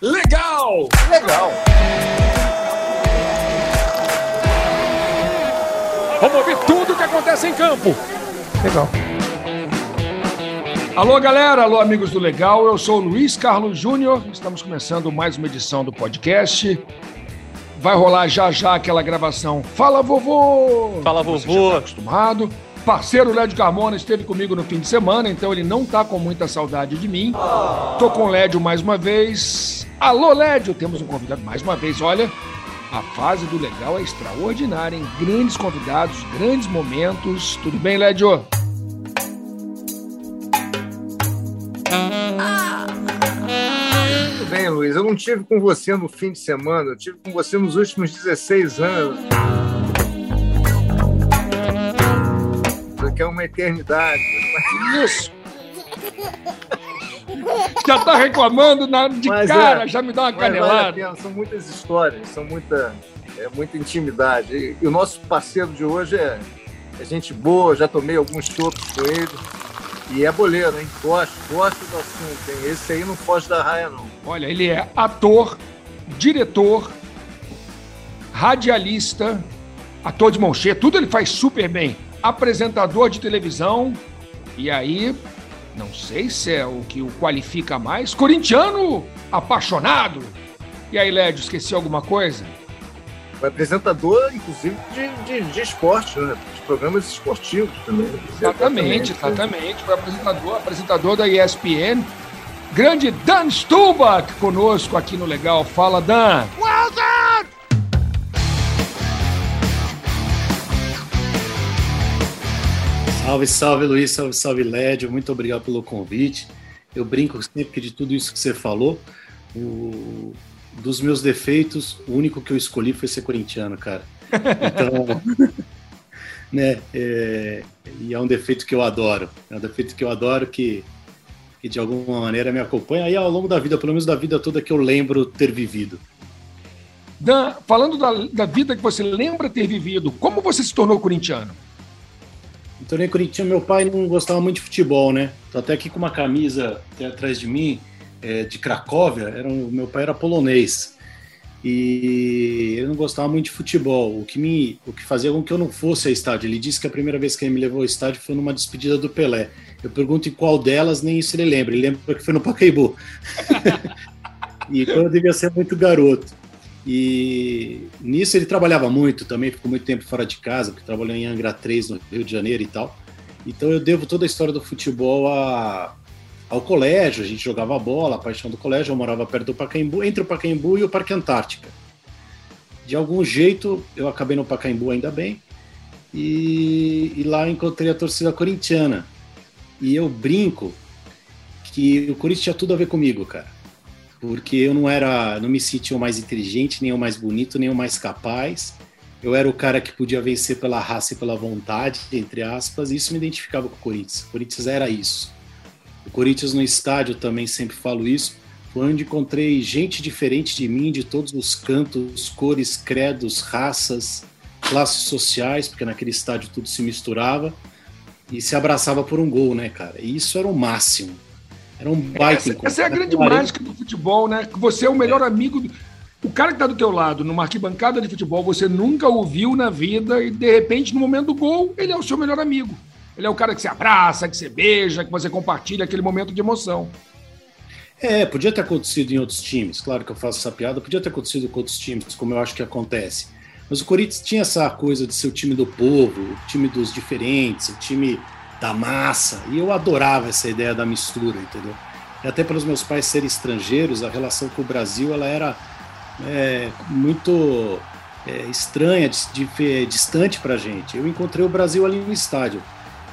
legal! Legal! Vamos ouvir tudo o que acontece em campo. Legal. Alô, galera. Alô, amigos do Legal. Eu sou o Luiz Carlos Júnior. Estamos começando mais uma edição do podcast. Vai rolar já já aquela gravação. Fala, vovô! Fala, Você vovô! já tá acostumado. Parceiro Lédio Carmona esteve comigo no fim de semana, então ele não tá com muita saudade de mim. Tô com o Lédio mais uma vez. Alô, Lédio! Temos um convidado mais uma vez. Olha, a fase do Legal é extraordinária, hein? Grandes convidados, grandes momentos. Tudo bem, Lédio? Tudo bem, Luiz. Eu não tive com você no fim de semana, eu tive com você nos últimos 16 anos. Isso aqui é uma eternidade. Isso! Já tá reclamando na, de Mas cara, é, já me dá uma canelada. pena, são muitas histórias, são muita, é muita intimidade. E, e o nosso parceiro de hoje é, é gente boa, já tomei alguns chopps com ele. E é boleiro, hein? Gosto, gosto do assunto, hein? Esse aí não foge da raia, não. Olha, ele é ator, diretor, radialista, ator de mão cheia, tudo ele faz super bem. Apresentador de televisão, e aí, não sei se é o que o qualifica mais, corintiano apaixonado. E aí, Lédio, esqueci alguma coisa? O apresentador, inclusive, de, de, de esporte, né? De programas esportivos também. Exatamente, exatamente. Foi apresentador, apresentador da ESPN. Grande Dan Stubach conosco aqui no Legal. Fala, Dan. Salve, salve Luiz, salve, salve Lédio, muito obrigado pelo convite. Eu brinco sempre que de tudo isso que você falou, o- dos meus defeitos, o único que eu escolhi foi ser corintiano, cara. Então, né, é, e é um defeito que eu adoro, é um defeito que eu adoro que, que de alguma maneira me acompanha aí ao longo da vida, pelo menos da vida toda que eu lembro ter vivido. Dan, falando da, da vida que você lembra ter vivido, como você se tornou corintiano? Nem corintiano, meu pai não gostava muito de futebol, né? Tô até aqui com uma camisa até atrás de mim, é, de Cracóvia. Era um, meu pai era polonês e ele não gostava muito de futebol. O que me, o que fazia com que eu não fosse ao estádio. Ele disse que a primeira vez que ele me levou ao estádio foi numa despedida do Pelé. Eu pergunto em qual delas, nem isso ele lembra. Ele lembra que foi no Pacaembu. e quando eu devia ser muito garoto. E nisso ele trabalhava muito também, ficou muito tempo fora de casa, porque trabalhou em Angra 3, no Rio de Janeiro e tal. Então eu devo toda a história do futebol a, ao colégio, a gente jogava bola, a paixão do colégio, eu morava perto do Pacaembu, entre o Pacaembu e o Parque Antártica. De algum jeito eu acabei no Pacaembu ainda bem, e, e lá encontrei a torcida corintiana. E eu brinco que o Corinthians tinha tudo a ver comigo, cara porque eu não era, não me sentia o mais inteligente, nem o mais bonito, nem o mais capaz. Eu era o cara que podia vencer pela raça e pela vontade, entre aspas, e isso me identificava com o Corinthians. O Corinthians era isso. O Corinthians no estádio também sempre falo isso. Foi onde encontrei gente diferente de mim, de todos os cantos, cores, credos, raças, classes sociais, porque naquele estádio tudo se misturava e se abraçava por um gol, né, cara? E isso era o máximo. Era um baita Essa, essa é a grande Naquela arena- mágica do futebol, né? Que você é o melhor amigo. do- O cara que tá do teu lado, numa arquibancada de futebol, você nunca o viu na vida e, de repente, no momento do gol, ele é o seu melhor amigo. Ele é o cara que você abraça, que você beija, que você compartilha aquele momento de emoção. É, podia ter acontecido em outros times, claro que eu faço essa piada, podia ter acontecido com outros times, como eu acho que acontece. Mas o Corinthians tinha essa coisa de ser o time do povo, o time dos diferentes, o time da massa, e eu adorava essa ideia da mistura, entendeu? E até pelos meus pais serem estrangeiros, a relação com o Brasil ela era é, muito é, estranha, dis- dif- distante pra gente. Eu encontrei o Brasil ali no estádio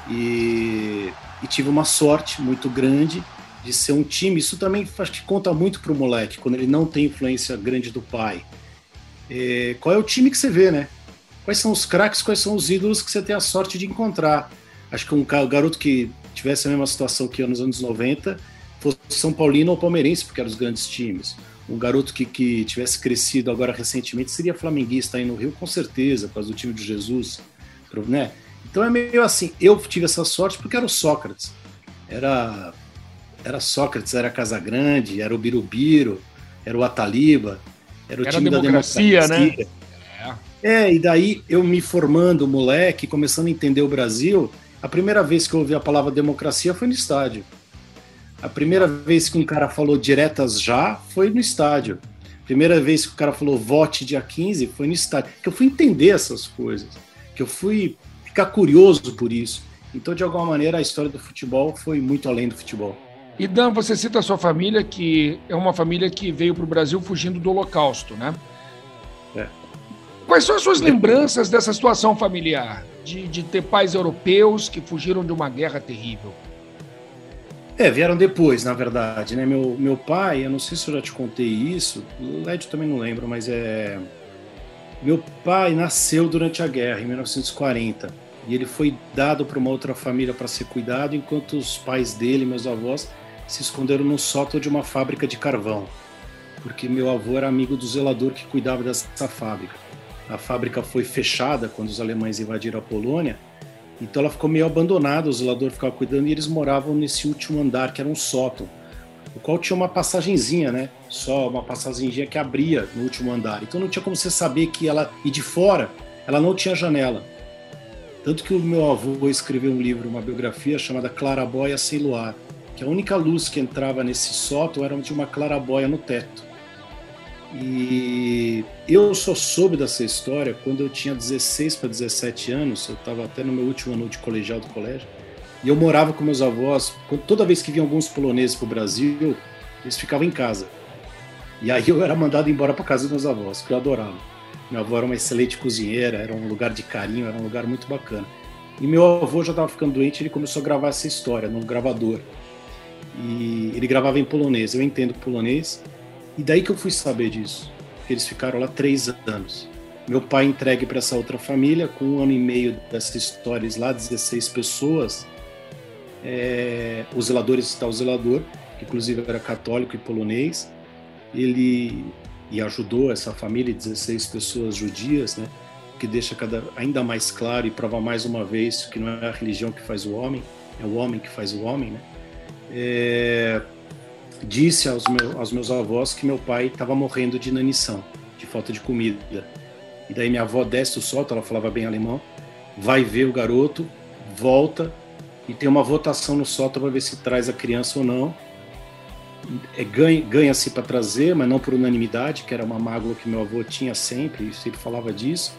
e, e tive uma sorte muito grande de ser um time. Isso também acho que conta muito pro moleque, quando ele não tem influência grande do pai. É, qual é o time que você vê, né? Quais são os craques, quais são os ídolos que você tem a sorte de encontrar? Acho que um garoto que tivesse a mesma situação que eu nos anos 90 fosse São Paulino ou Palmeirense, porque eram os grandes times. Um garoto que, que tivesse crescido agora recentemente seria flamenguista aí no Rio, com certeza, por causa do time de Jesus, né? Então é meio assim, eu tive essa sorte porque era o Sócrates. Era era Sócrates, era Casagrande, era o Birubiru, era o Ataliba, era o Era time democracia, da democracia. né? É, e daí eu me formando, moleque, começando a entender o Brasil, a primeira vez que eu ouvi a palavra democracia foi no estádio. A primeira vez que um cara falou diretas já foi no estádio. Primeira vez que o cara falou vote dia 15 foi no estádio. Que eu fui entender essas coisas. Que eu fui ficar curioso por isso. Então, de alguma maneira, a história do futebol foi muito além do futebol. E Dan, você cita a sua família, que é uma família que veio para o Brasil fugindo do Holocausto, né? É. Quais são as suas lembranças dessa situação familiar? De, de ter pais europeus que fugiram de uma guerra terrível? É, vieram depois, na verdade, né? Meu, meu pai, eu não sei se eu já te contei isso, o Led também não lembro, mas é. Meu pai nasceu durante a guerra, em 1940, e ele foi dado para uma outra família para ser cuidado, enquanto os pais dele, meus avós, se esconderam no sótão de uma fábrica de carvão, porque meu avô era amigo do zelador que cuidava dessa fábrica. A fábrica foi fechada quando os alemães invadiram a Polônia, então ela ficou meio abandonada, o zelador ficava cuidando e eles moravam nesse último andar, que era um sótão, o qual tinha uma passagenzinha, né? Só uma passagenzinha que abria no último andar. Então não tinha como você saber que ela. E de fora, ela não tinha janela. Tanto que o meu avô escreveu um livro, uma biografia chamada Clarabóia Sem Luar, que a única luz que entrava nesse sótão era de uma clarabóia no teto. E eu só soube dessa história quando eu tinha 16 para 17 anos, eu estava até no meu último ano de colegial do colégio, e eu morava com meus avós. Toda vez que vinham alguns poloneses para o Brasil, eles ficavam em casa. E aí eu era mandado embora para casa dos meus avós, que eu adorava. Minha avó era uma excelente cozinheira, era um lugar de carinho, era um lugar muito bacana. E meu avô já estava ficando doente, ele começou a gravar essa história num gravador. E ele gravava em polonês, eu entendo polonês, e daí que eu fui saber disso. Eles ficaram lá três anos. Meu pai entregue para essa outra família, com um ano e meio dessas histórias lá, 16 pessoas. É, o zelador está o zelador, que inclusive era católico e polonês. Ele e ajudou essa família, 16 pessoas judias, né? Que deixa cada, ainda mais claro e prova mais uma vez que não é a religião que faz o homem, é o homem que faz o homem, né? É, disse aos, meu, aos meus avós que meu pai estava morrendo de inanição, de falta de comida. E daí minha avó desce o solto, ela falava bem alemão, vai ver o garoto, volta e tem uma votação no sótão para ver se traz a criança ou não. É, ganha-se ganha para trazer, mas não por unanimidade, que era uma mágoa que meu avô tinha sempre, sempre falava disso.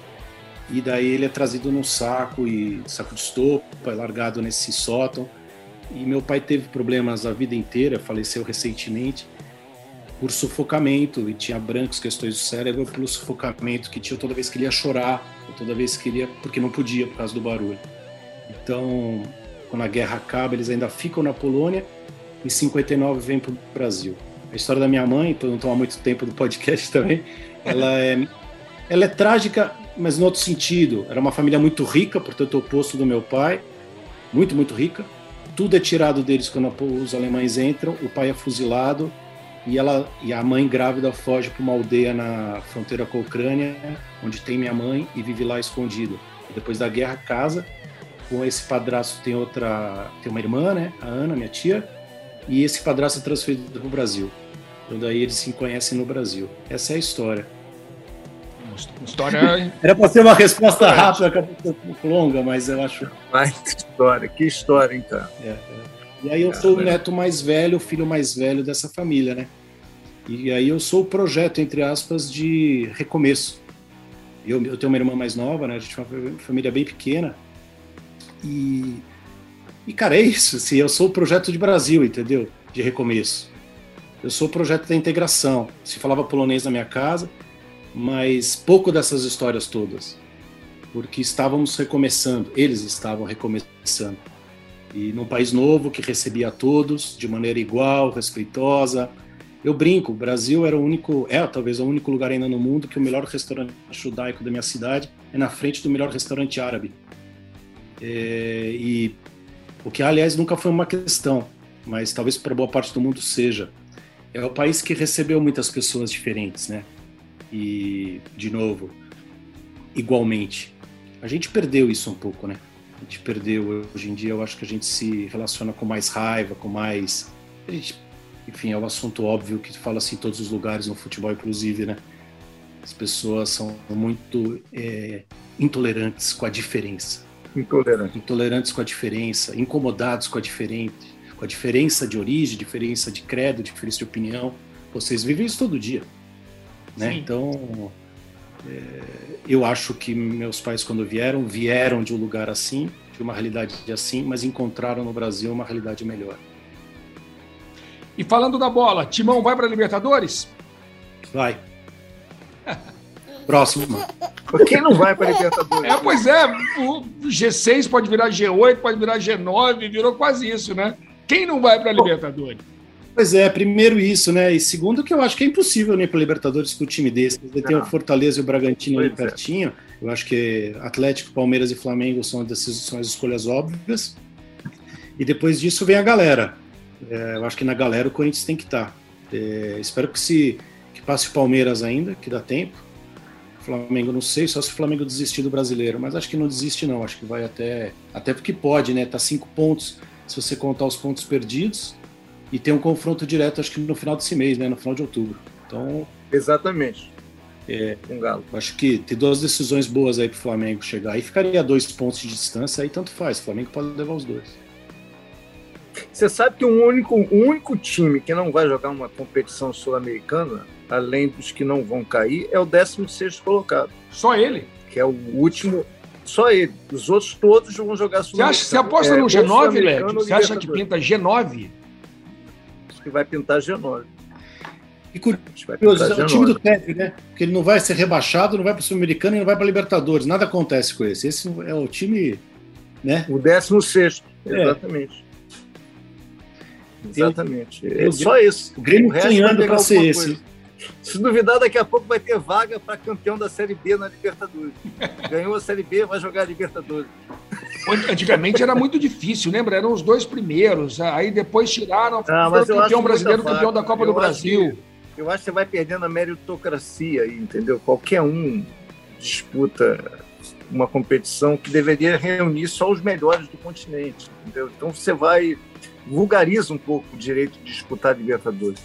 E daí ele é trazido num saco e saco de estopa, é largado nesse sótão. E meu pai teve problemas a vida inteira, faleceu recentemente por sufocamento e tinha brancos questões do cérebro pelo sufocamento que tinha toda vez que ele ia chorar, toda vez que ele ia, porque não podia por causa do barulho. Então, quando a guerra acaba, eles ainda ficam na Polônia. Em 59 vêm para o Brasil. A história da minha mãe, para não tomar muito tempo do podcast também, ela é, ela é trágica, mas no outro sentido. Era uma família muito rica, portanto, oposto do meu pai, muito, muito rica. Tudo é tirado deles quando os alemães entram. O pai é fuzilado e ela e a mãe grávida foge para uma aldeia na fronteira com a Ucrânia, onde tem minha mãe e vive lá escondida. Depois da guerra casa com esse padrasto tem outra, tem uma irmã, né, a Ana, minha tia, e esse padrasto é transferido para o Brasil. Então daí eles se conhecem no Brasil. Essa é a história. História. Era para ser uma resposta rápida, acabou um pouco longa, mas eu acho. Ai, que história, que história, então. É, é. E aí eu sou o neto mais velho, o filho mais velho dessa família, né? E aí eu sou o projeto, entre aspas, de recomeço. Eu, eu tenho uma irmã mais nova, né? A gente é uma família bem pequena. E, e cara, é isso. Assim, eu sou o projeto de Brasil, entendeu? De recomeço. Eu sou o projeto da integração. Se falava polonês na minha casa, mas pouco dessas histórias todas. Porque estávamos recomeçando, eles estavam recomeçando. E num país novo que recebia a todos de maneira igual, respeitosa. Eu brinco, o Brasil era o único, é talvez o único lugar ainda no mundo que o melhor restaurante judaico da minha cidade é na frente do melhor restaurante árabe. É, e o que, aliás, nunca foi uma questão, mas talvez para boa parte do mundo seja. É o país que recebeu muitas pessoas diferentes, né? E, de novo, igualmente. A gente perdeu isso um pouco, né? A gente perdeu. Hoje em dia, eu acho que a gente se relaciona com mais raiva, com mais. A gente enfim, é um assunto óbvio que fala assim em todos os lugares, no futebol inclusive, né? As pessoas são muito é, intolerantes com a diferença. Intolerantes. Intolerantes com a diferença, incomodados com a diferente, com a diferença de origem, diferença de credo, diferença de opinião. Vocês vivem isso todo dia, né? Sim. Então, é, eu acho que meus pais quando vieram, vieram de um lugar assim, de uma realidade assim, mas encontraram no Brasil uma realidade melhor. E falando da bola, Timão vai para a Libertadores? Vai. Próximo. Quem não vai para a Libertadores? É, pois é. O G6 pode virar G8, pode virar G9, virou quase isso, né? Quem não vai para a Libertadores? Pois é, primeiro isso, né? E segundo que eu acho que é impossível nem né, para Libertadores com o time desse. Ele tem o Fortaleza e o Bragantino ali é. pertinho. Eu acho que Atlético, Palmeiras e Flamengo são, são as escolhas óbvias. E depois disso vem a galera. É, eu acho que na galera o Corinthians tem que estar. Tá. É, espero que se que passe o Palmeiras ainda, que dá tempo. Flamengo não sei, só se o Flamengo desistir do brasileiro, mas acho que não desiste não, acho que vai até até porque pode, né? Tá cinco pontos se você contar os pontos perdidos e tem um confronto direto, acho que no final desse mês, né? No final de outubro. Então exatamente. É, um galo. Acho que tem duas decisões boas aí pro Flamengo chegar. Aí ficaria dois pontos de distância, aí tanto faz. O Flamengo pode levar os dois. Você sabe que o único, o único time que não vai jogar uma competição sul-americana, além dos que não vão cair, é o 16 colocado. Só ele? Que é o último. Só ele. Os outros todos vão jogar sul-americana. Você, você aposta é, no G9, Léo? Você acha que pinta G9? Acho que vai pintar G9. E curioso, é o time do Teve, né? Porque ele não vai ser rebaixado, não vai para o Sul-Americano e não vai para Libertadores. Nada acontece com esse. Esse é o time, né? O 16, é. exatamente. Exatamente. é só isso. O Grêmio sonhando para ser esse. Coisa. Se duvidar, daqui a pouco vai ter vaga para campeão da Série B na Libertadores. Ganhou a Série B, vai jogar a Libertadores. Antigamente era muito difícil, lembra? Eram os dois primeiros. Aí depois tiraram ah, o campeão brasileiro, campeão da Copa eu do Brasil. Que, eu acho que você vai perdendo a meritocracia aí, entendeu? Qualquer um disputa uma competição que deveria reunir só os melhores do continente, entendeu? Então você vai vulgariza um pouco o direito de disputar a Libertadores.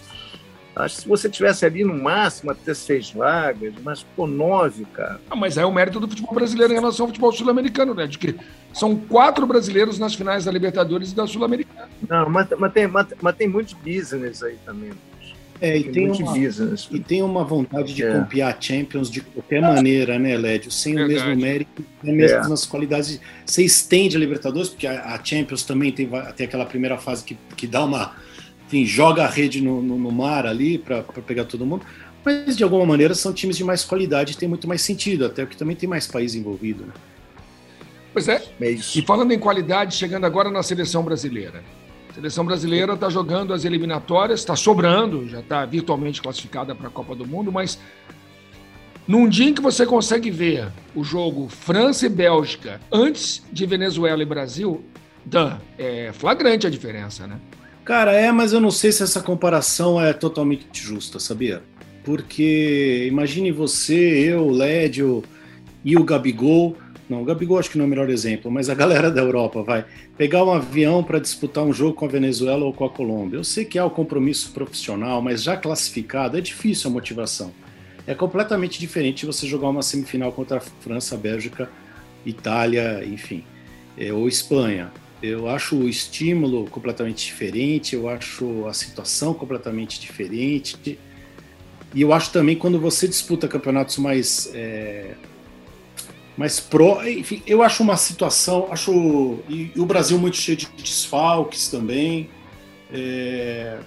Acho que se você tivesse ali no máximo até seis vagas, mas pô, nove, cara. Ah, mas é o mérito do futebol brasileiro em relação ao futebol sul-americano, né? De que são quatro brasileiros nas finais da Libertadores e da Sul-Americana. Não, mas, mas, tem, mas, mas tem muito business aí também. É, e tem, tem uma, business. e tem uma vontade de é. copiar Champions de qualquer maneira, né, Lédio? Sem Verdade. o mesmo mérito, mesmo é. nas qualidades. Você estende a Libertadores, porque a, a, Champions também tem, tem aquela primeira fase que, que dá uma. Enfim, joga a rede no, no, no mar ali para pegar todo mundo. Mas, de alguma maneira, são times de mais qualidade e tem muito mais sentido, até porque também tem mais país envolvido, né? Pois é. é e falando em qualidade, chegando agora na seleção brasileira. A seleção brasileira está jogando as eliminatórias, está sobrando, já está virtualmente classificada para a Copa do Mundo, mas num dia em que você consegue ver o jogo França e Bélgica antes de Venezuela e Brasil, Dan, é flagrante a diferença, né? Cara, é, mas eu não sei se essa comparação é totalmente justa, sabia? Porque imagine você, eu, Lédio e o Gabigol não, o Gabigol acho que não é o melhor exemplo, mas a galera da Europa vai pegar um avião para disputar um jogo com a Venezuela ou com a Colômbia. Eu sei que há o compromisso profissional, mas já classificado é difícil a motivação. É completamente diferente você jogar uma semifinal contra a França, Bélgica, Itália, enfim, é, ou Espanha. Eu acho o estímulo completamente diferente, eu acho a situação completamente diferente. E eu acho também quando você disputa campeonatos mais é, mas pro, enfim, eu acho uma situação, acho e, e o Brasil muito cheio de desfalques também. É,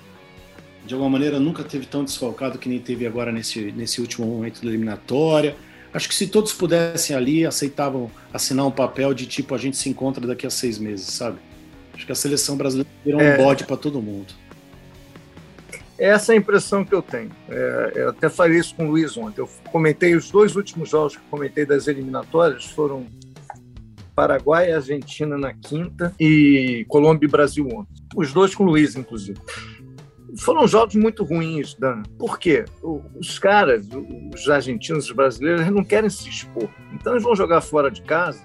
de alguma maneira nunca teve tão desfalcado que nem teve agora nesse, nesse último momento da eliminatória. Acho que se todos pudessem ali, aceitavam assinar um papel de tipo a gente se encontra daqui a seis meses, sabe? Acho que a seleção brasileira virou é, um bode para todo mundo. Essa é a impressão que eu tenho. É, eu até falei isso com o Luiz ontem. Eu comentei os dois últimos jogos que comentei das eliminatórias foram Paraguai e Argentina na quinta e Colômbia e Brasil ontem. Os dois com o Luiz, inclusive. Foram jogos muito ruins, Dan. Por quê? Os caras, os argentinos os brasileiros, não querem se expor. Então eles vão jogar fora de casa,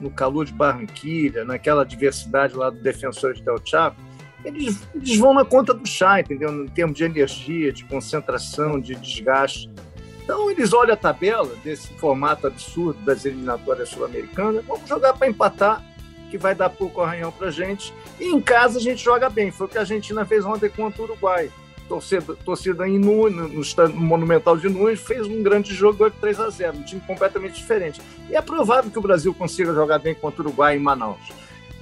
no calor de Barranquilha, naquela diversidade lá do defensor de Del Chaco, eles, eles vão na conta do chá, entendeu? Em termos de energia, de concentração, de desgaste. Então, eles olham a tabela desse formato absurdo das eliminatórias sul-americanas, vamos jogar para empatar, que vai dar pouco arranhão para gente. E em casa a gente joga bem. Foi o que a Argentina fez ontem contra o Uruguai. Torcida, torcida em Nunes, no, no Monumental de Nunes, fez um grande jogo 3 a 0 um time completamente diferente. E é provável que o Brasil consiga jogar bem contra o Uruguai em Manaus.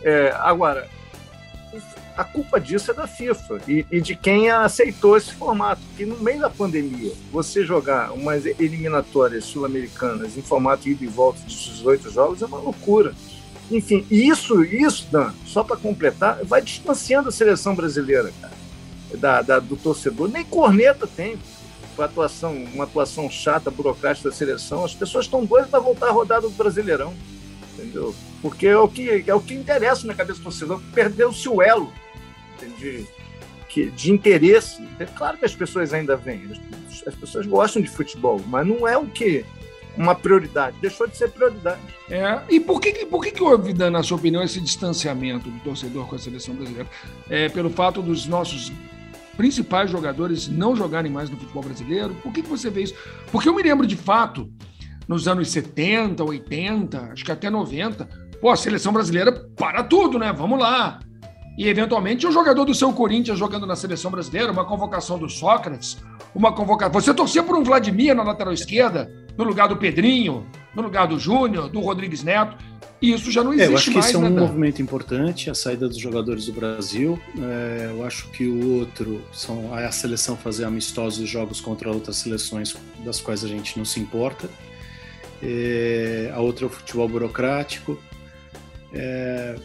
É, agora, a culpa disso é da FIFA e, e, de quem aceitou esse formato. Que no meio da pandemia, você jogar umas eliminatórias sul-americanas em formato ida e volta de 18 jogos é uma loucura. Enfim, isso, isso, Dan, só para completar, vai distanciando a seleção brasileira, cara, da, da, do torcedor. Nem corneta tem uma atuação, uma atuação chata, burocrática da seleção. As pessoas estão doidas para voltar a rodada do Brasileirão, entendeu? Porque é o que, é o que interessa na cabeça do torcedor. Perdeu-se o elo de, de interesse. É claro que as pessoas ainda vêm, as pessoas gostam de futebol, mas não é o que uma prioridade, deixou de ser prioridade. É, e por que, por que, que houve, na sua opinião, esse distanciamento do torcedor com a seleção brasileira? É, pelo fato dos nossos principais jogadores não jogarem mais no futebol brasileiro? Por que, que você vê isso? Porque eu me lembro de fato, nos anos 70, 80, acho que até 90, pô, a seleção brasileira para tudo, né? Vamos lá e, eventualmente, um jogador do seu Corinthians jogando na seleção brasileira, uma convocação do Sócrates, uma convocação. Você torcia por um Vladimir na lateral esquerda, no lugar do Pedrinho, no lugar do Júnior, do Rodrigues Neto. E isso já não existe mais. É, eu acho que mais, esse é um né, movimento importante, a saída dos jogadores do Brasil. É, eu acho que o outro são a seleção fazer amistosos jogos contra outras seleções das quais a gente não se importa. É, a outra é o futebol burocrático. É,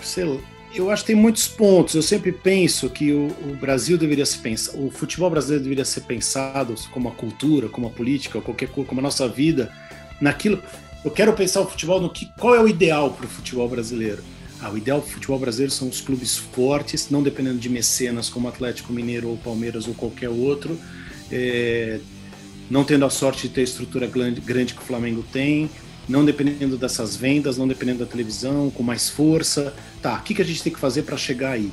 sei lá, eu acho que tem muitos pontos. Eu sempre penso que o, o, Brasil deveria se pensar, o futebol brasileiro deveria ser pensado como a cultura, como a política, qualquer coisa, como a nossa vida, naquilo. Eu quero pensar o futebol no que, qual é o ideal para o futebol brasileiro. Ah, o ideal para o futebol brasileiro são os clubes fortes, não dependendo de mecenas como Atlético Mineiro ou Palmeiras ou qualquer outro, é, não tendo a sorte de ter a estrutura grande, grande que o Flamengo tem, não dependendo dessas vendas, não dependendo da televisão, com mais força. Tá, o que, que a gente tem que fazer para chegar aí?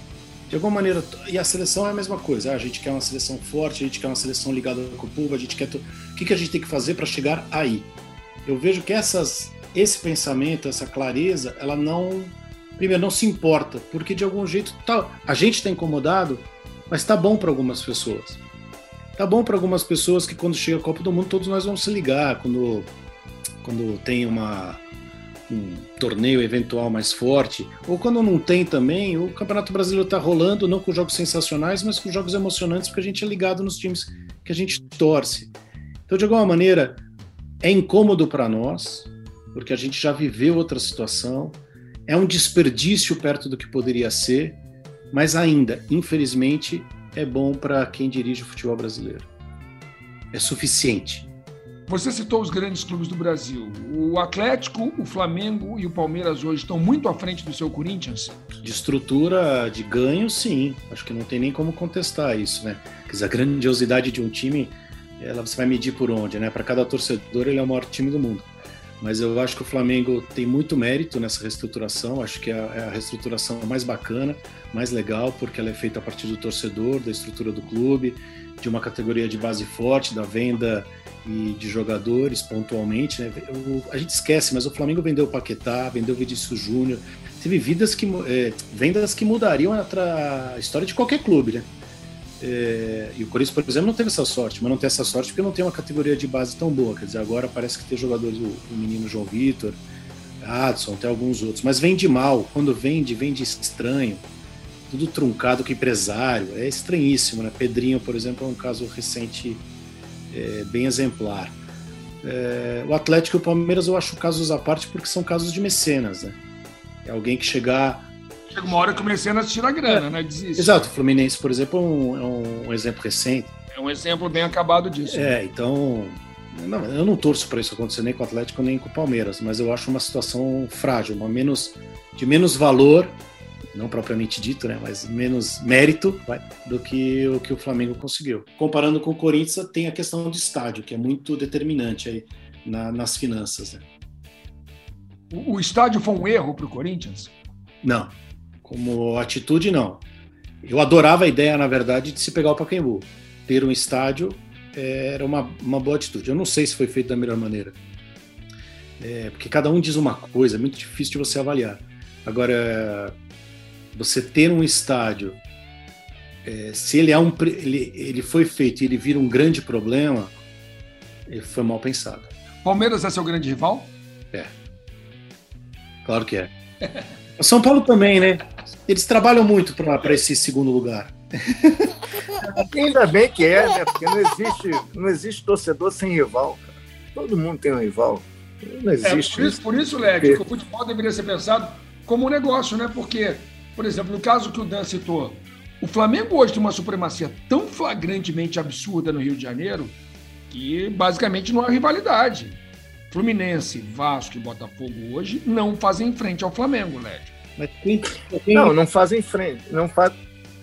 De alguma maneira, e a seleção é a mesma coisa. Ah, a gente quer uma seleção forte, a gente quer uma seleção ligada com o povo, a gente quer. O que, que a gente tem que fazer para chegar aí? Eu vejo que essas, esse pensamento, essa clareza, ela não. Primeiro, não se importa, porque de algum jeito tá, a gente está incomodado, mas está bom para algumas pessoas. Tá bom para algumas pessoas que quando chega a Copa do Mundo todos nós vamos se ligar, quando quando tem uma, um torneio eventual mais forte, ou quando não tem também, o Campeonato Brasileiro está rolando, não com jogos sensacionais, mas com jogos emocionantes, porque a gente é ligado nos times que a gente torce. Então, de alguma maneira, é incômodo para nós, porque a gente já viveu outra situação, é um desperdício perto do que poderia ser, mas ainda, infelizmente, é bom para quem dirige o futebol brasileiro. É suficiente. Você citou os grandes clubes do Brasil. O Atlético, o Flamengo e o Palmeiras hoje estão muito à frente do seu Corinthians? De estrutura de ganho, sim. Acho que não tem nem como contestar isso, né? Dizer, a grandiosidade de um time, ela você vai medir por onde, né? Para cada torcedor, ele é o maior time do mundo. Mas eu acho que o Flamengo tem muito mérito nessa reestruturação. Acho que é é a reestruturação mais bacana, mais legal, porque ela é feita a partir do torcedor, da estrutura do clube, de uma categoria de base forte, da venda e de jogadores pontualmente. Né? O, a gente esquece, mas o Flamengo vendeu o Paquetá, vendeu o Vinícius Júnior. Teve vidas que, é, vendas que mudariam a, a, história de qualquer clube, né? É, e o Corinthians, por exemplo, não teve essa sorte, mas não tem essa sorte porque não tem uma categoria de base tão boa. Quer dizer, agora parece que tem jogadores, o, o menino João Vitor, Adson, tem alguns outros, mas vende mal. Quando vende, vende estranho, tudo truncado com empresário. É estranhíssimo, né? Pedrinho, por exemplo, é um caso recente é, bem exemplar. É, o Atlético e o Palmeiras eu acho casos à parte porque são casos de mecenas, né? É alguém que chegar. Chega uma hora que o mecenas tira a grana, é, né? Desiste. Exato, o Fluminense, por exemplo, é um, é um exemplo recente. É um exemplo bem acabado disso. É, né? então. Não, eu não torço para isso acontecer nem com o Atlético nem com o Palmeiras, mas eu acho uma situação frágil, uma menos, de menos valor não propriamente dito, né, mas menos mérito vai, do que o que o Flamengo conseguiu. Comparando com o Corinthians, tem a questão do estádio, que é muito determinante aí na, nas finanças. Né? O, o estádio foi um erro para o Corinthians? Não, como atitude não. Eu adorava a ideia, na verdade, de se pegar o Pacaembu. Ter um estádio é, era uma, uma boa atitude. Eu não sei se foi feito da melhor maneira. É, porque cada um diz uma coisa, é muito difícil de você avaliar. Agora, você ter um estádio, é, se ele, é um, ele, ele foi feito e ele vira um grande problema, ele foi mal pensado. Palmeiras é seu grande rival? É. Claro que é. O São Paulo também, né? Eles trabalham muito para esse segundo lugar. Ainda bem que é, né? Porque não existe, não existe torcedor sem rival. Cara. Todo mundo tem um rival. Não existe. É, por isso, por isso Led, que o futebol deveria ser pensado como um negócio, né? Porque, por exemplo, no caso que o Dan citou, o Flamengo hoje tem uma supremacia tão flagrantemente absurda no Rio de Janeiro que basicamente não há rivalidade. Fluminense, Vasco e Botafogo hoje não fazem frente ao Flamengo, Led. Mas quem, quem... Não, não fazem frente. Não faz...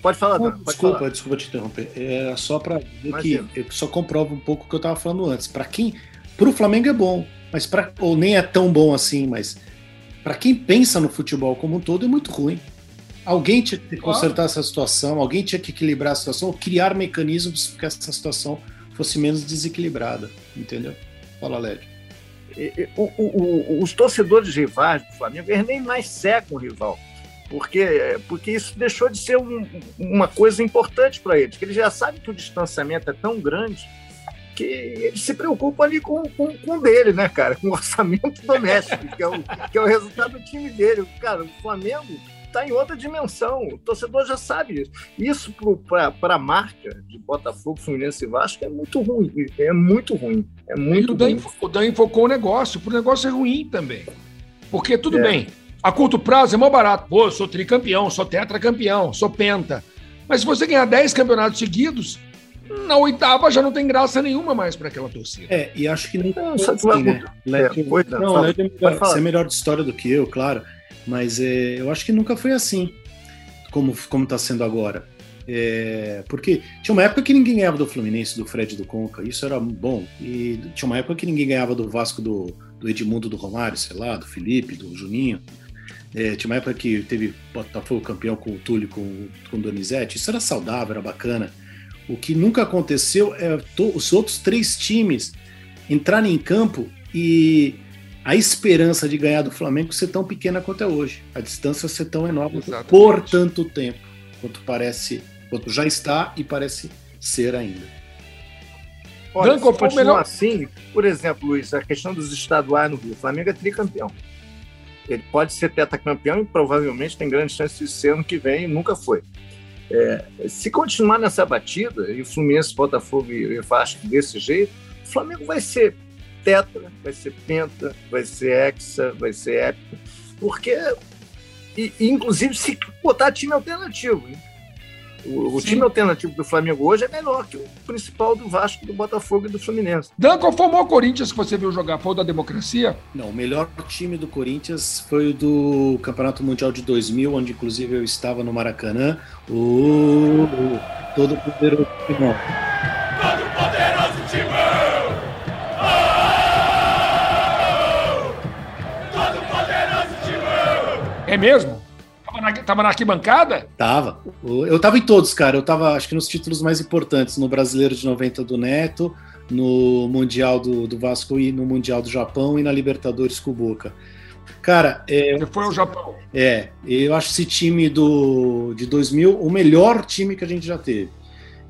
Pode falar, não, pode desculpa, falar. desculpa te interromper. É só para dizer que eu só comprovo um pouco o que eu estava falando antes. Para quem, para o Flamengo é bom, mas para ou nem é tão bom assim, mas para quem pensa no futebol como um todo é muito ruim. Alguém tinha que consertar essa situação, alguém tinha que equilibrar a situação, ou criar mecanismos para que essa situação fosse menos desequilibrada, entendeu? Fala, Led. O, o, o, os torcedores rivais do Flamengo, eles nem mais secam o rival porque, porque isso deixou de ser um, uma coisa importante para eles, que eles já sabem que o distanciamento é tão grande que eles se preocupam ali com, com, com dele, né, cara? Com o orçamento doméstico, que é o, que é o resultado do time dele. Cara, o Flamengo está em outra dimensão. O torcedor já sabe isso. Isso para a marca de Botafogo, Fluminense e Vasco é muito ruim. É muito ruim. É muito e o Dan, o Dan enfocou o negócio, para o negócio é ruim também. Porque tudo é. bem, a curto prazo é mais barato. Pô, eu sou tricampeão, sou tetracampeão, sou penta. Mas se você ganhar 10 campeonatos seguidos, na oitava já não tem graça nenhuma mais para aquela torcida. É, e acho que não, não assim, né? É, não, não Led é melhor, você é melhor de história do que eu, claro. Mas é, eu acho que nunca foi assim, como como está sendo agora. É, porque tinha uma época que ninguém ganhava do Fluminense, do Fred do Conca, isso era bom. E tinha uma época que ninguém ganhava do Vasco do, do Edmundo do Romário, sei lá, do Felipe, do Juninho. É, tinha uma época que teve Botafogo campeão com o Túlio, com, com o Donizete. Isso era saudável, era bacana. O que nunca aconteceu é to, os outros três times entrarem em campo e a esperança de ganhar do Flamengo ser tão pequena quanto é hoje. A distância ser tão enorme Exatamente. por tanto tempo, quanto parece, quanto já está e parece ser ainda. Olha, se continuar melhor... assim, por exemplo, Luiz, a questão dos estaduais no Rio, o Flamengo é tricampeão. Ele pode ser tetracampeão e provavelmente tem grande chance de ser ano que vem, nunca foi. É, se continuar nessa batida, e o Fluminense, Botafogo e Vasco desse jeito, o Flamengo vai ser tetra, vai ser penta, vai ser hexa, vai ser épica, porque, e, inclusive, se botar time alternativo, hein? O, o time alternativo do Flamengo hoje é melhor que o principal do Vasco, do Botafogo e do Fluminense. Dan, qual foi o maior Corinthians que você viu jogar? Foi o da democracia? Não, o melhor time do Corinthians foi o do Campeonato Mundial de 2000, onde inclusive eu estava no Maracanã. O, o todo poderoso Timão. É mesmo? na, tava na arquibancada? Tava. Eu tava em todos, cara. Eu tava, acho que nos títulos mais importantes. No Brasileiro de 90 do Neto, no Mundial do, do Vasco e no Mundial do Japão e na Libertadores com o Boca. Cara, é, Você foi ao Japão? É, eu acho esse time do, de 2000 o melhor time que a gente já teve.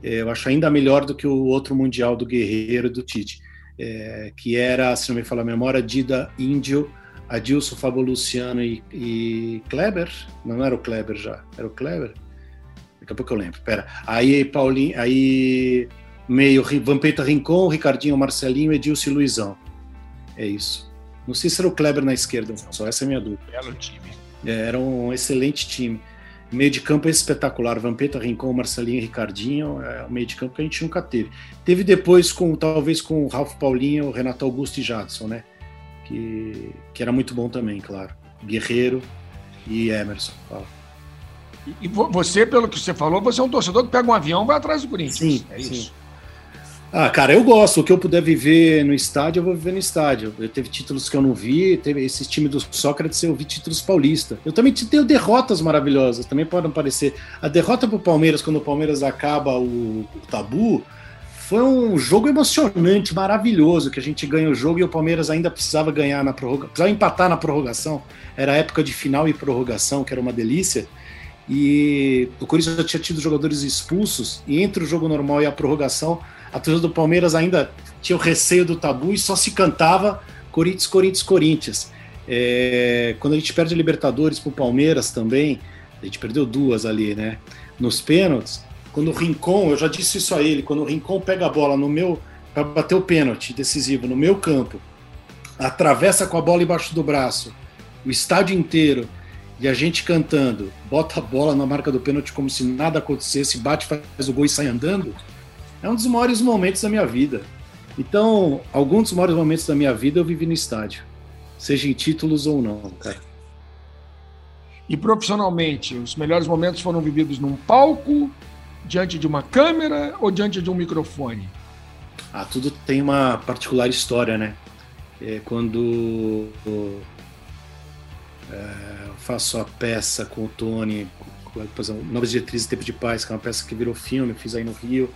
É, eu acho ainda melhor do que o outro Mundial do Guerreiro do Tite, é, que era, se não me falar a memória, Dida Índio, Adilson, Fábio Luciano e, e, Kleber. Não era o Kleber já, era o Kleber. Daqui a pouco eu lembro. Pera. Aí Paulinho, aí meio Vampeta Rincon, Ricardinho, Marcelinho, Edilson e Luizão. É isso. Não sei se era o Kleber na esquerda, só essa é a minha dúvida. Belo time. É, era um excelente time. Meio de campo é espetacular. Vampeta, Rincon, Marcelinho e Ricardinho. É um meio de campo que a gente nunca teve. Teve depois, com talvez com o Ralf Paulinho, o Renato Augusto e Jadson, né? Que, que era muito bom também, claro. Guerreiro e Emerson. Fala. E você, pelo que você falou, você é um torcedor que pega um avião e vai atrás do Corinthians. Sim, é sim. isso. Ah, cara, eu gosto. O que eu puder viver no estádio, eu vou viver no estádio. Eu teve títulos que eu não vi, teve esse time do Sócrates, eu vi títulos paulista. Eu também tenho derrotas maravilhosas, também podem parecer. A derrota pro Palmeiras, quando o Palmeiras acaba o, o tabu, foi um jogo emocionante, maravilhoso, que a gente ganha o jogo e o Palmeiras ainda precisava ganhar na prorrogação, precisava empatar na prorrogação. Era época de final e prorrogação, que era uma delícia. E o Corinthians já tinha tido jogadores expulsos, e entre o jogo normal e a prorrogação, a torcida do Palmeiras ainda tinha o receio do tabu e só se cantava Corinthians, Corinthians, Corinthians. É, quando a gente perde a Libertadores para o Palmeiras também, a gente perdeu duas ali, né? Nos pênaltis, quando o Rincon, eu já disse isso a ele, quando o Rincon pega a bola no meu para bater o pênalti decisivo no meu campo, atravessa com a bola embaixo do braço, o estádio inteiro e a gente cantando, bota a bola na marca do pênalti como se nada acontecesse, bate, faz o gol e sai andando é um dos maiores momentos da minha vida. Então, alguns dos maiores momentos da minha vida eu vivi no estádio, seja em títulos ou não, cara. E profissionalmente, os melhores momentos foram vividos num palco, diante de uma câmera ou diante de um microfone? Ah, tudo tem uma particular história, né? É quando é, faço a peça com o Tony, por exemplo, Novas Diretrizes e Tempo de Paz, que é uma peça que virou filme, fiz aí no Rio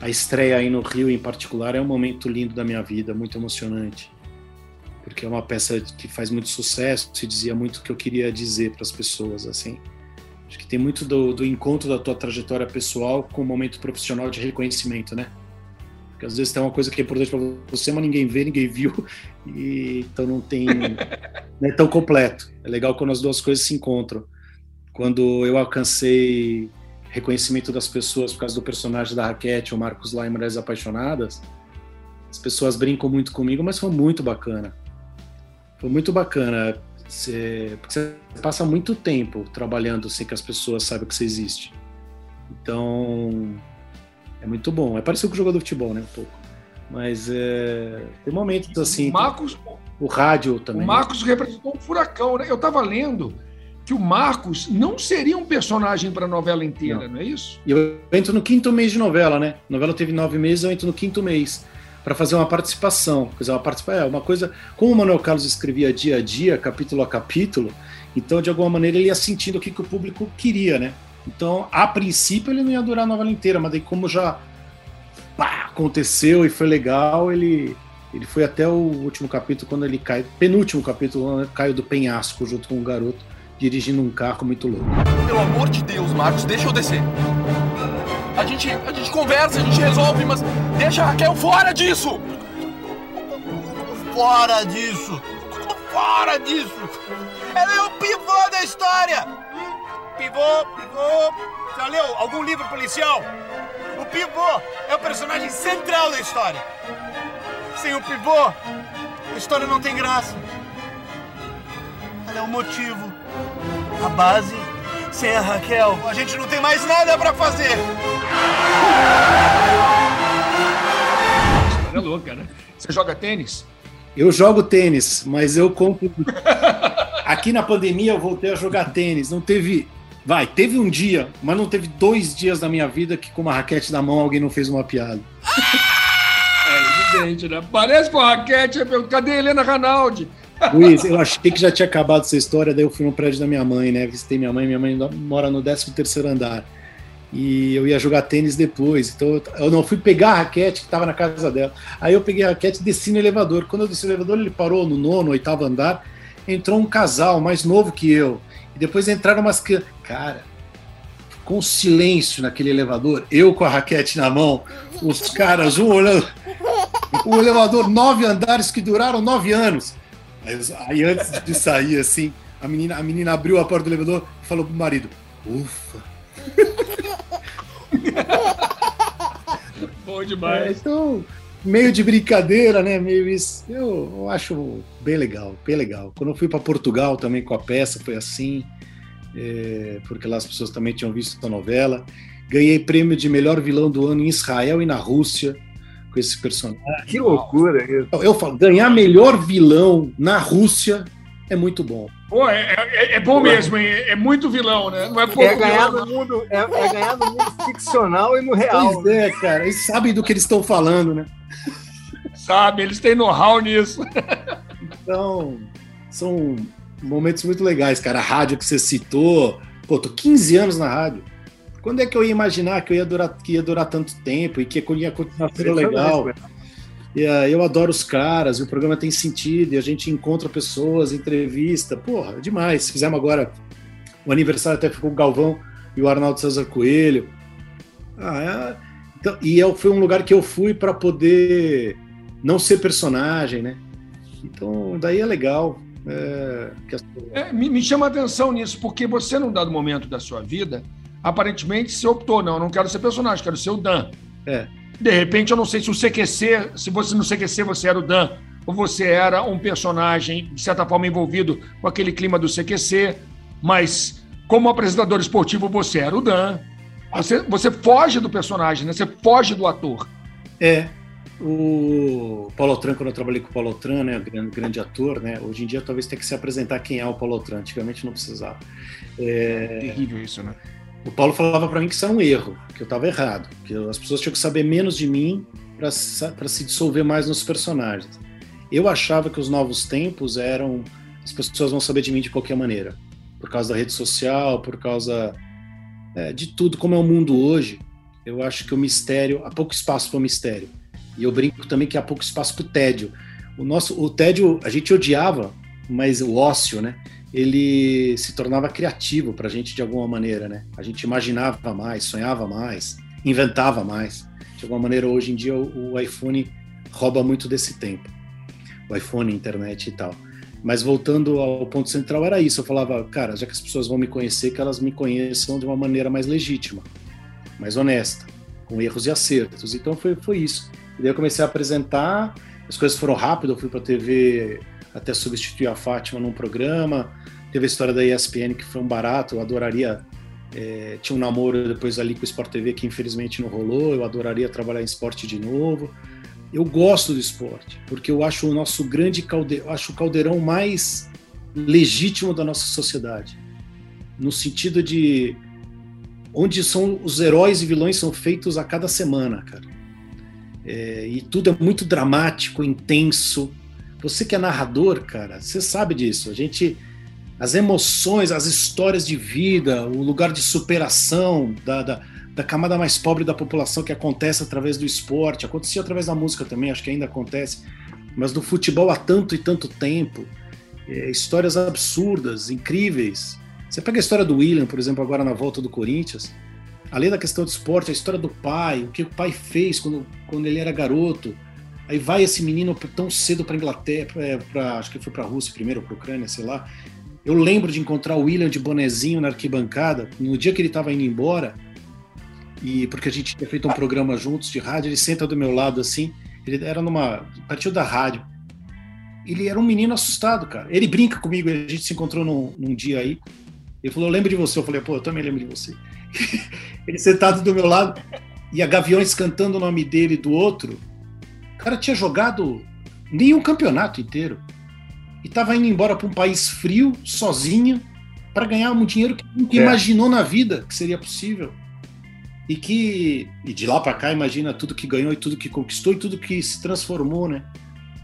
a estreia aí no Rio em particular é um momento lindo da minha vida, muito emocionante. Porque é uma peça que faz muito sucesso, se dizia muito o que eu queria dizer para as pessoas, assim. Acho que tem muito do, do encontro da tua trajetória pessoal com o momento profissional de reconhecimento, né? Porque às vezes tem uma coisa que é importante para você, mas ninguém vê, ninguém viu, e então não tem. não é tão completo. É legal quando as duas coisas se encontram. Quando eu alcancei reconhecimento das pessoas por causa do personagem da Raquete, o Marcos lá em Mulheres Apaixonadas. As pessoas brincam muito comigo, mas foi muito bacana. Foi muito bacana. Você, porque você passa muito tempo trabalhando sem que as pessoas saibam que você existe. Então, é muito bom. É parecido com o jogador de futebol, né? Um pouco. Mas é, tem momentos assim. O Marcos. O rádio também. O Marcos representou um furacão, né? Eu estava lendo que o Marcos não seria um personagem para a novela inteira, não. não. é isso? Eu entro no quinto mês de novela, né? A novela teve nove meses, eu entro no quinto mês para fazer uma participação. Quer dizer, uma participação, é uma coisa. Como o Manuel Carlos escrevia dia a dia, capítulo a capítulo, então de alguma maneira ele ia sentindo o que, que o público queria, né? Então, a princípio ele não ia durar a novela inteira, mas daí como já pá, aconteceu e foi legal, ele ele foi até o último capítulo quando ele cai, penúltimo capítulo, caiu do penhasco junto com o garoto dirigindo um carro muito louco. Pelo amor de Deus, Marcos, deixa eu descer. A gente, a gente conversa, a gente resolve, mas deixa a Raquel fora disso! Fora disso! Fora disso! Ela é o pivô da história! Pivô, pivô. Já leu algum livro policial? O pivô é o personagem central da história. Sem o pivô, a história não tem graça. Ela é o motivo a base. Sem a Raquel, a gente não tem mais nada para fazer. É louca, né? Você joga tênis? Eu jogo tênis, mas eu compro. Aqui na pandemia eu voltei a jogar tênis. Não teve. Vai, teve um dia, mas não teve dois dias na minha vida que com uma raquete na mão alguém não fez uma piada. É evidente, né? Parece com a raquete. Cadê a Helena Ranaldi? Luiz, eu achei que já tinha acabado essa história, daí eu fui no prédio da minha mãe, né? Visitei minha mãe, minha mãe mora no 13 terceiro andar. E eu ia jogar tênis depois. Então eu não fui pegar a raquete que estava na casa dela. Aí eu peguei a raquete e desci no elevador. Quando eu desci no elevador, ele parou no nono, oitavo andar. Entrou um casal mais novo que eu. E depois entraram umas Cara, com silêncio naquele elevador, eu com a raquete na mão, os caras, um olhando. O elevador, nove andares que duraram nove anos. Aí, aí, antes de sair, assim, a menina, a menina abriu a porta do elevador e falou pro marido: Ufa! Bom demais. É, então, meio de brincadeira, né? Meio isso. Eu, eu acho bem legal, bem legal. Quando eu fui para Portugal também com a peça, foi assim, é, porque lá as pessoas também tinham visto a novela. Ganhei prêmio de melhor vilão do ano em Israel e na Rússia com esse personagem. Que loucura isso. Eu falo, ganhar melhor vilão na Rússia é muito bom. Pô, é, é, é bom mesmo, é, é, muito vilão, né? Não é pouco é ganhar vilão, no mundo, é, é, ganhar no mundo ficcional e no real. Pois é, cara. Eles sabem do que eles estão falando, né? Sabe, eles têm know-how nisso. Então, são momentos muito legais, cara. A rádio que você citou. Pô, tô 15 anos na rádio. Quando é que eu ia imaginar que eu ia durar, que ia durar tanto tempo e que ia continuar sendo legal? E, uh, eu adoro os caras, e o programa tem sentido, e a gente encontra pessoas, entrevista. Porra, é demais. Fizemos agora o aniversário, até ficou o Galvão e o Arnaldo César Coelho. Ah, é, então, e eu, foi um lugar que eu fui para poder não ser personagem, né? Então, daí é legal. É, é, me, me, chama a atenção nisso, porque você, num dado momento da sua vida, aparentemente você optou, não, eu não quero ser personagem, quero ser o Dan. É. De repente, eu não sei se o CQC, se você no CQC você era o Dan, ou você era um personagem, de certa forma, envolvido com aquele clima do CQC, mas como apresentador esportivo você era o Dan. Você, você foge do personagem, né? Você foge do ator. É. O Paulo Tran, quando eu trabalhei com o Paulo Tran, né, grande, grande ator, né, hoje em dia talvez tenha que se apresentar quem é o Paulo Tran, antigamente não precisava. É... Terrível isso, né? O Paulo falava para mim que isso era um erro, que eu estava errado, que as pessoas tinham que saber menos de mim para se dissolver mais nos personagens. Eu achava que os novos tempos eram as pessoas vão saber de mim de qualquer maneira, por causa da rede social, por causa é, de tudo como é o mundo hoje. Eu acho que o mistério há pouco espaço para o mistério e eu brinco também que há pouco espaço para o tédio. O nosso, o tédio a gente odiava, mas o ócio, né? Ele se tornava criativo para a gente de alguma maneira, né? A gente imaginava mais, sonhava mais, inventava mais. De alguma maneira, hoje em dia, o, iPhone rouba muito desse tempo. O iPhone, internet e tal. Mas voltando ao ponto central, era isso. Eu falava, cara, já que as pessoas vão me conhecer, que elas me conheçam de uma maneira mais legítima, mais honesta, com erros e acertos. Então foi, foi isso. E daí eu comecei a apresentar, as coisas foram rápido, eu fui para a TV até substituir a Fátima num programa. Teve a história da ESPN que foi um barato, eu adoraria. É, tinha um namoro depois ali com o Sport TV que infelizmente não rolou. Eu adoraria trabalhar em esporte de novo. Eu gosto do esporte, porque eu acho o nosso grande caldeirão, acho o caldeirão mais legítimo da nossa sociedade. No sentido de onde são os heróis e vilões são feitos a cada semana, cara. É, e tudo é muito dramático, intenso, você que é narrador, cara, você sabe disso. A gente. As emoções, as histórias de vida, o lugar de superação da, da, da camada mais pobre da população que acontece através do esporte, acontecia através da música também, acho que ainda acontece, mas do futebol há tanto e tanto tempo. É, histórias absurdas, incríveis. Você pega a história do William, por exemplo, agora na volta do Corinthians, além da questão do esporte, a história do pai, o que o pai fez quando, quando ele era garoto, Aí vai esse menino tão cedo para Inglaterra, pra, acho que foi para a Rússia primeiro, para a Ucrânia, sei lá. Eu lembro de encontrar o William de bonezinho na arquibancada, no dia que ele estava indo embora, e porque a gente tinha feito um programa juntos de rádio, ele senta do meu lado assim, ele era numa. partiu da rádio. Ele era um menino assustado, cara. Ele brinca comigo, a gente se encontrou num, num dia aí. Ele falou: Eu lembro de você. Eu falei: Pô, eu também lembro de você. ele sentado do meu lado e a Gaviões cantando o nome dele do outro. O cara tinha jogado nem um campeonato inteiro e estava indo embora para um país frio, sozinho, para ganhar um dinheiro que nunca é. imaginou na vida que seria possível. E que e de lá para cá imagina tudo que ganhou e tudo que conquistou e tudo que se transformou, né?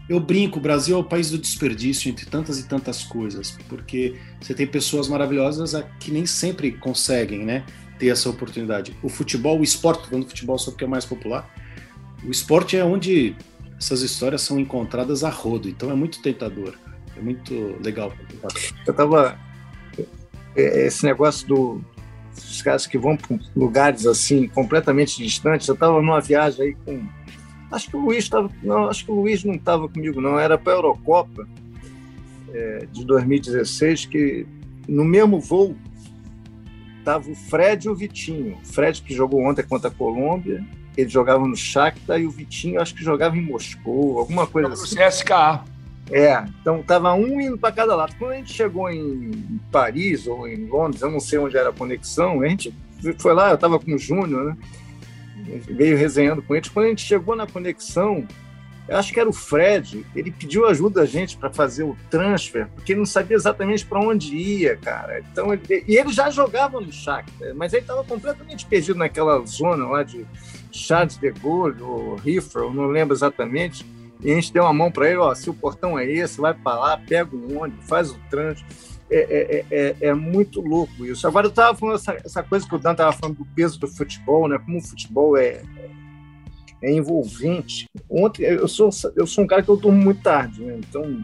Eu brinco, o Brasil é o país do desperdício entre tantas e tantas coisas, porque você tem pessoas maravilhosas que nem sempre conseguem, né, ter essa oportunidade. O futebol, o esporte, falando futebol só porque é mais popular, o esporte é onde essas histórias são encontradas a rodo, então é muito tentador, é muito legal. Eu tava é, esse negócio do os caras que vão para lugares assim completamente distantes. Eu estava numa viagem aí com acho que o Luiz estava não acho que o Luiz não estava comigo não era para a Eurocopa é, de 2016 que no mesmo voo tava o Fred e o Vitinho. O Fred que jogou ontem contra a Colômbia ele jogava no Shakhtar e o Vitinho acho que jogava em Moscou, alguma coisa assim. CSKA. É, então tava um indo para cada lado. Quando a gente chegou em Paris ou em Londres, eu não sei onde era a conexão, a gente foi lá, eu estava com o Júnior, né? Veio resenhando com eles. Quando a gente chegou na conexão, eu acho que era o Fred, ele pediu ajuda a gente para fazer o transfer, porque ele não sabia exatamente para onde ia, cara. Então, ele, e ele já jogava no Shakhtar, mas ele estava completamente perdido naquela zona lá de Charles de Gaulle ou Riffle, não lembro exatamente. E a gente deu uma mão para ele, ó, se o portão é esse, vai para lá, pega o ônibus, faz o transfer. É, é, é, é, muito louco isso. Agora eu estava falando essa, essa, coisa que o Dan estava falando do peso do futebol, né? Como o futebol é, é envolvente. Ontem, eu sou, eu sou um cara que eu durmo muito tarde, né? então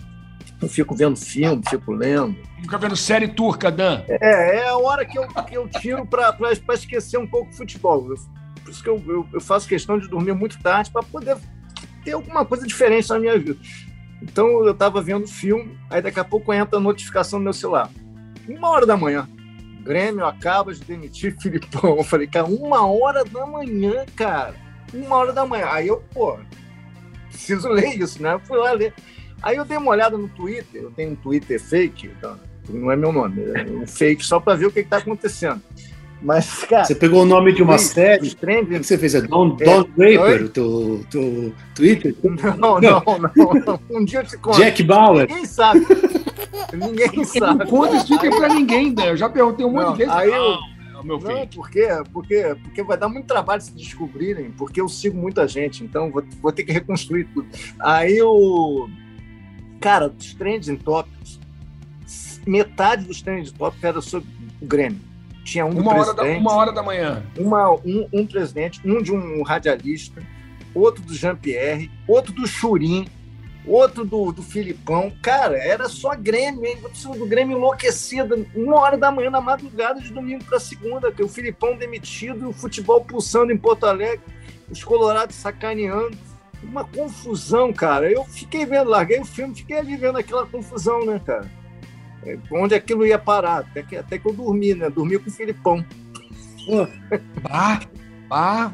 eu fico vendo filme, fico lendo. Fica vendo série turca, Dan? É, é a hora que eu, que eu tiro para esquecer um pouco o futebol. Eu, por isso que eu, eu, eu, faço questão de dormir muito tarde para poder ter alguma coisa diferente na minha vida. Então eu estava vendo filme, aí daqui a pouco entra a notificação no meu celular. Uma hora da manhã. Grêmio acaba de demitir Filipão. Eu falei, cara, uma hora da manhã, cara uma hora da manhã. Aí eu, pô, preciso ler isso, né? Eu fui lá ler. Aí eu dei uma olhada no Twitter, eu tenho um Twitter fake, então, não é meu nome, é um fake só para ver o que está acontecão Mas, cara. Você pegou o nome de uma série? O que você fez? É Don, é, Don Draper, o teu, teu Twitter? Não, não, não, não, Um dia eu te conto. Jack Bauer. Ninguém sabe. Ninguém sabe. Não conta esse Twitter pra ninguém, né? Eu já perguntei um monte de vezes. Aí eu, meu filho. Não, porque, porque, porque vai dar muito trabalho se descobrirem, porque eu sigo muita gente, então vou, vou ter que reconstruir tudo. Aí o. Cara, dos trending topics, metade dos trending topics era sobre o Grêmio. Tinha um uma hora, da, uma hora da manhã. Uma, um, um presidente, um de um radialista, outro do Jean-Pierre, outro do Churim, outro do, do Filipão. Cara, era só Grêmio, hein? Do Grêmio enlouquecido, uma hora da manhã, na madrugada de domingo para segunda, que o Filipão demitido, o futebol pulsando em Porto Alegre, os colorados sacaneando. Uma confusão, cara. Eu fiquei vendo, larguei o filme, fiquei ali vendo aquela confusão, né, cara? É, onde aquilo ia parar, até que, até que eu dormi, né? Dormi com o Filipão. Bah, bah.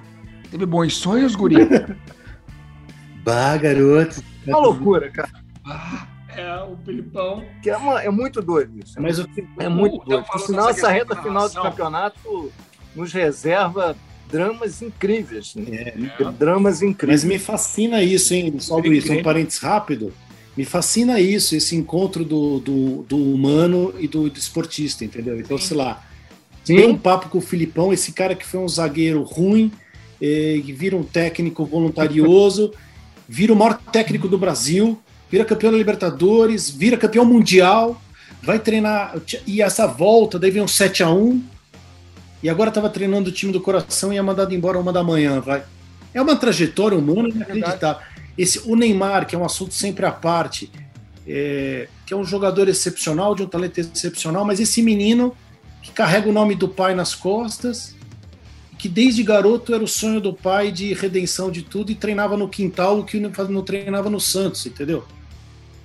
Teve bons sonhos, guri? bah, garoto. É uma loucura, cara. Ah, é, o Filipão. Que é, uma, é muito doido isso. É Mas muito, é muito doido. Por sinal, essa reta final do campeonato nos reserva dramas incríveis. Né? É. Dramas incríveis. Mas me fascina isso, hein, só isso, um parênteses rápido. Me fascina isso, esse encontro do, do, do humano e do, do, esportista, entendeu? Então, Sim. sei lá, tem um papo com o Filipão, esse cara que foi um zagueiro ruim, eh, e vira um técnico voluntarioso. vira o maior técnico do Brasil, vira campeão da Libertadores, vira campeão mundial, vai treinar. E essa volta, daí vem um 7 a 1 e agora estava treinando o time do coração e é mandado embora uma da manhã, vai. É uma trajetória humana inacreditável. Esse, o Neymar, que é um assunto sempre à parte, é, que é um jogador excepcional, de um talento excepcional, mas esse menino que carrega o nome do pai nas costas, que desde garoto era o sonho do pai de redenção de tudo e treinava no quintal o que não treinava no Santos, entendeu?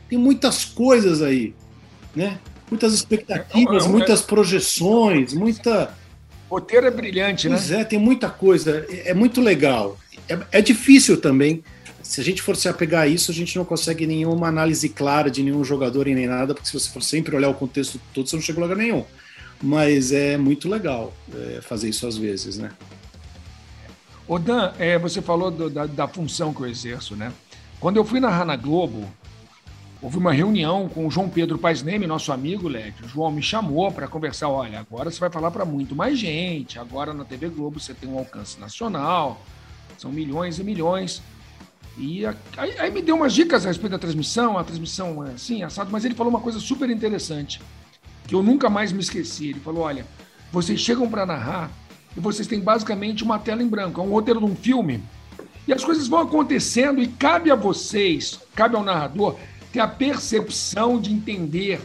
Tem muitas coisas aí, né? Muitas expectativas, é, é, é, muitas projeções, muita. O roteiro é brilhante, pois né? Pois é, tem muita coisa. É, é muito legal. É, é, difícil também. Se a gente for se apegar a isso, a gente não consegue nenhuma análise clara de nenhum jogador e nem nada, porque se você for sempre olhar o contexto todo, você não chega a lugar nenhum mas é muito legal é, fazer isso às vezes, né? O Dan, é, você falou do, da, da, função que eu exerço, né? Quando eu fui narrar na Globo, houve uma reunião com o João Pedro Paz Neme, nosso amigo, Led. O João me chamou para conversar. Olha, agora você vai falar para muito mais gente. Agora na TV Globo você tem um alcance nacional. São milhões e milhões. E aí, aí me deu umas dicas a respeito da transmissão. A transmissão é assim, assado. Mas ele falou uma coisa super interessante que eu nunca mais me esqueci. Ele falou: olha, vocês chegam para narrar e vocês têm basicamente uma tela em branco, é um roteiro de um filme. E as coisas vão acontecendo e cabe a vocês, cabe ao narrador, ter a percepção de entender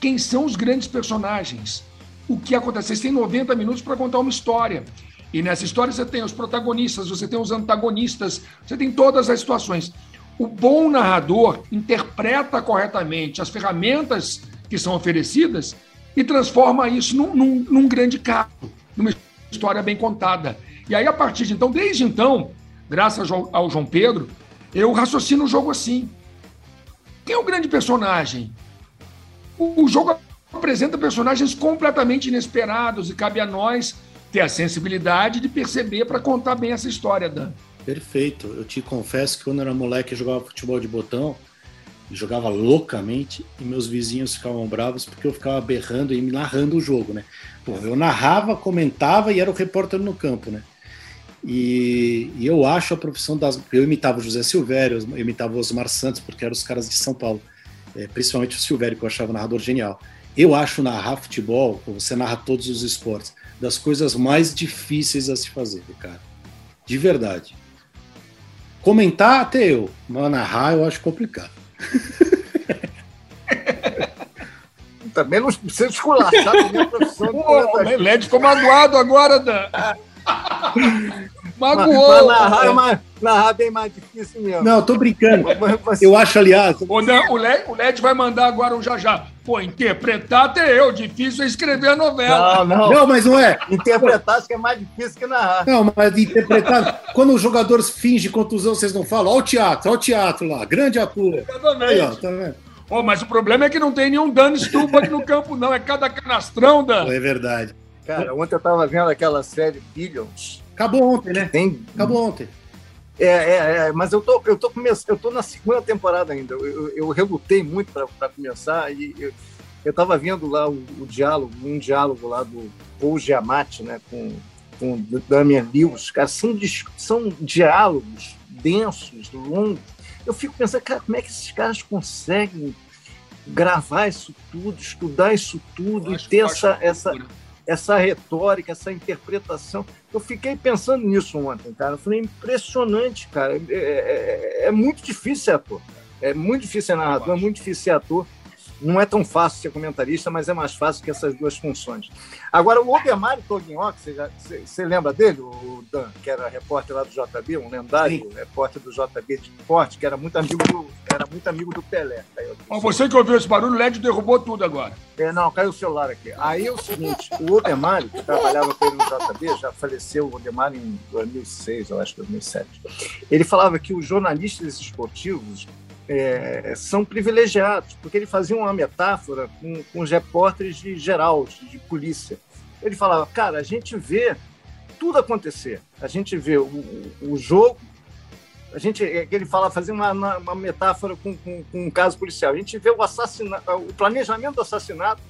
quem são os grandes personagens, o que acontece. Vocês têm 90 minutos para contar uma história. E nessa história você tem os protagonistas, você tem os antagonistas, você tem todas as situações. O bom narrador interpreta corretamente as ferramentas que são oferecidas e transforma isso num, num, num grande caso, numa história bem contada. E aí, a partir de então, desde então, graças ao João Pedro, eu raciocino o jogo assim. Quem é o grande personagem? O, o jogo apresenta personagens completamente inesperados e cabe a nós ter a sensibilidade de perceber para contar bem essa história, Dan. Perfeito. Eu te confesso que quando eu era moleque eu jogava futebol de botão, jogava loucamente e meus vizinhos ficavam bravos porque eu ficava berrando e me narrando o jogo, né? Pô, eu narrava, comentava e era o repórter no campo, né? E, e, eu acho a profissão das. Eu imitava o José Silvério, eu imitava o Osmar Santos, porque eram os caras de São Paulo, é, principalmente o Silvério, que eu achava narrador genial. Eu acho narrar futebol, você narra todos os esportes, das coisas mais difíceis a se fazer, cara. De verdade. Comentar até eu, mas narrar eu acho complicado. Também não precisa esculachar a minha profissão. Pô, o LED ficou magoado agora, Dan. Magoou. Mas, narrar, é mais, narrar bem mais difícil mesmo. Não, tô brincando. Eu acho, aliás. O, o, LED, o LED vai mandar agora um já já. Pô, interpretar até eu. Difícil é escrever a novela. Não, não. Não, mas não é. Interpretar acho que é mais difícil que narrar. Não, mas interpretar. quando os jogadores fingem contusão, vocês não falam. Olha o teatro, olha o teatro lá. Grande ator. Exatamente. Aí, ó, tá vendo? Oh, mas o problema é que não tem nenhum dano estupa aqui no campo, não. É cada canastrão, Dan. É verdade. Cara, ontem eu tava vendo aquela série Billions. Acabou ontem, né? Tem... Acabou ontem. É, é, é, mas eu tô, eu tô começando, eu tô na segunda temporada ainda. Eu, eu, eu relutei muito para começar e eu, eu tava vendo lá o, o, diálogo, um diálogo lá do Paul Giamatti, né, com, com Damian Lewis. Cara, são, são diálogos densos, longos. Eu fico pensando, cara, como é que esses caras conseguem gravar isso tudo, estudar isso tudo e ter essa, essa, essa retórica, essa interpretação. Eu fiquei pensando nisso ontem, cara. Eu falei, impressionante, cara. É, é, é, é muito difícil ser ator. É muito difícil ser narrador, é muito difícil ser ator. Não é tão fácil ser comentarista, mas é mais fácil que essas duas funções. Agora, o Obermário Toguinhoc, você, você, você, lembra dele, o Dan, que era repórter lá do JB, um lendário Sim. repórter do JB de esporte, que era muito amigo do, era muito amigo do Pelé. Ó, você que ouviu esse barulho, o LED derrubou tudo agora. É, não, caiu o celular aqui. Aí é o seguinte, o Obermário, que trabalhava com ele no JB, já faleceu o Obermário em 2006, eu acho, 2007. Ele falava que os jornalistas esportivos é, são privilegiados, porque ele fazia uma metáfora com, com os repórteres de geral, de polícia. Ele falava, cara, a gente vê tudo acontecer. A gente vê o, o jogo, a gente, é, ele fala, fazia uma, uma metáfora com, com, com, um caso policial. A gente vê o assassinato, o planejamento do assassinato,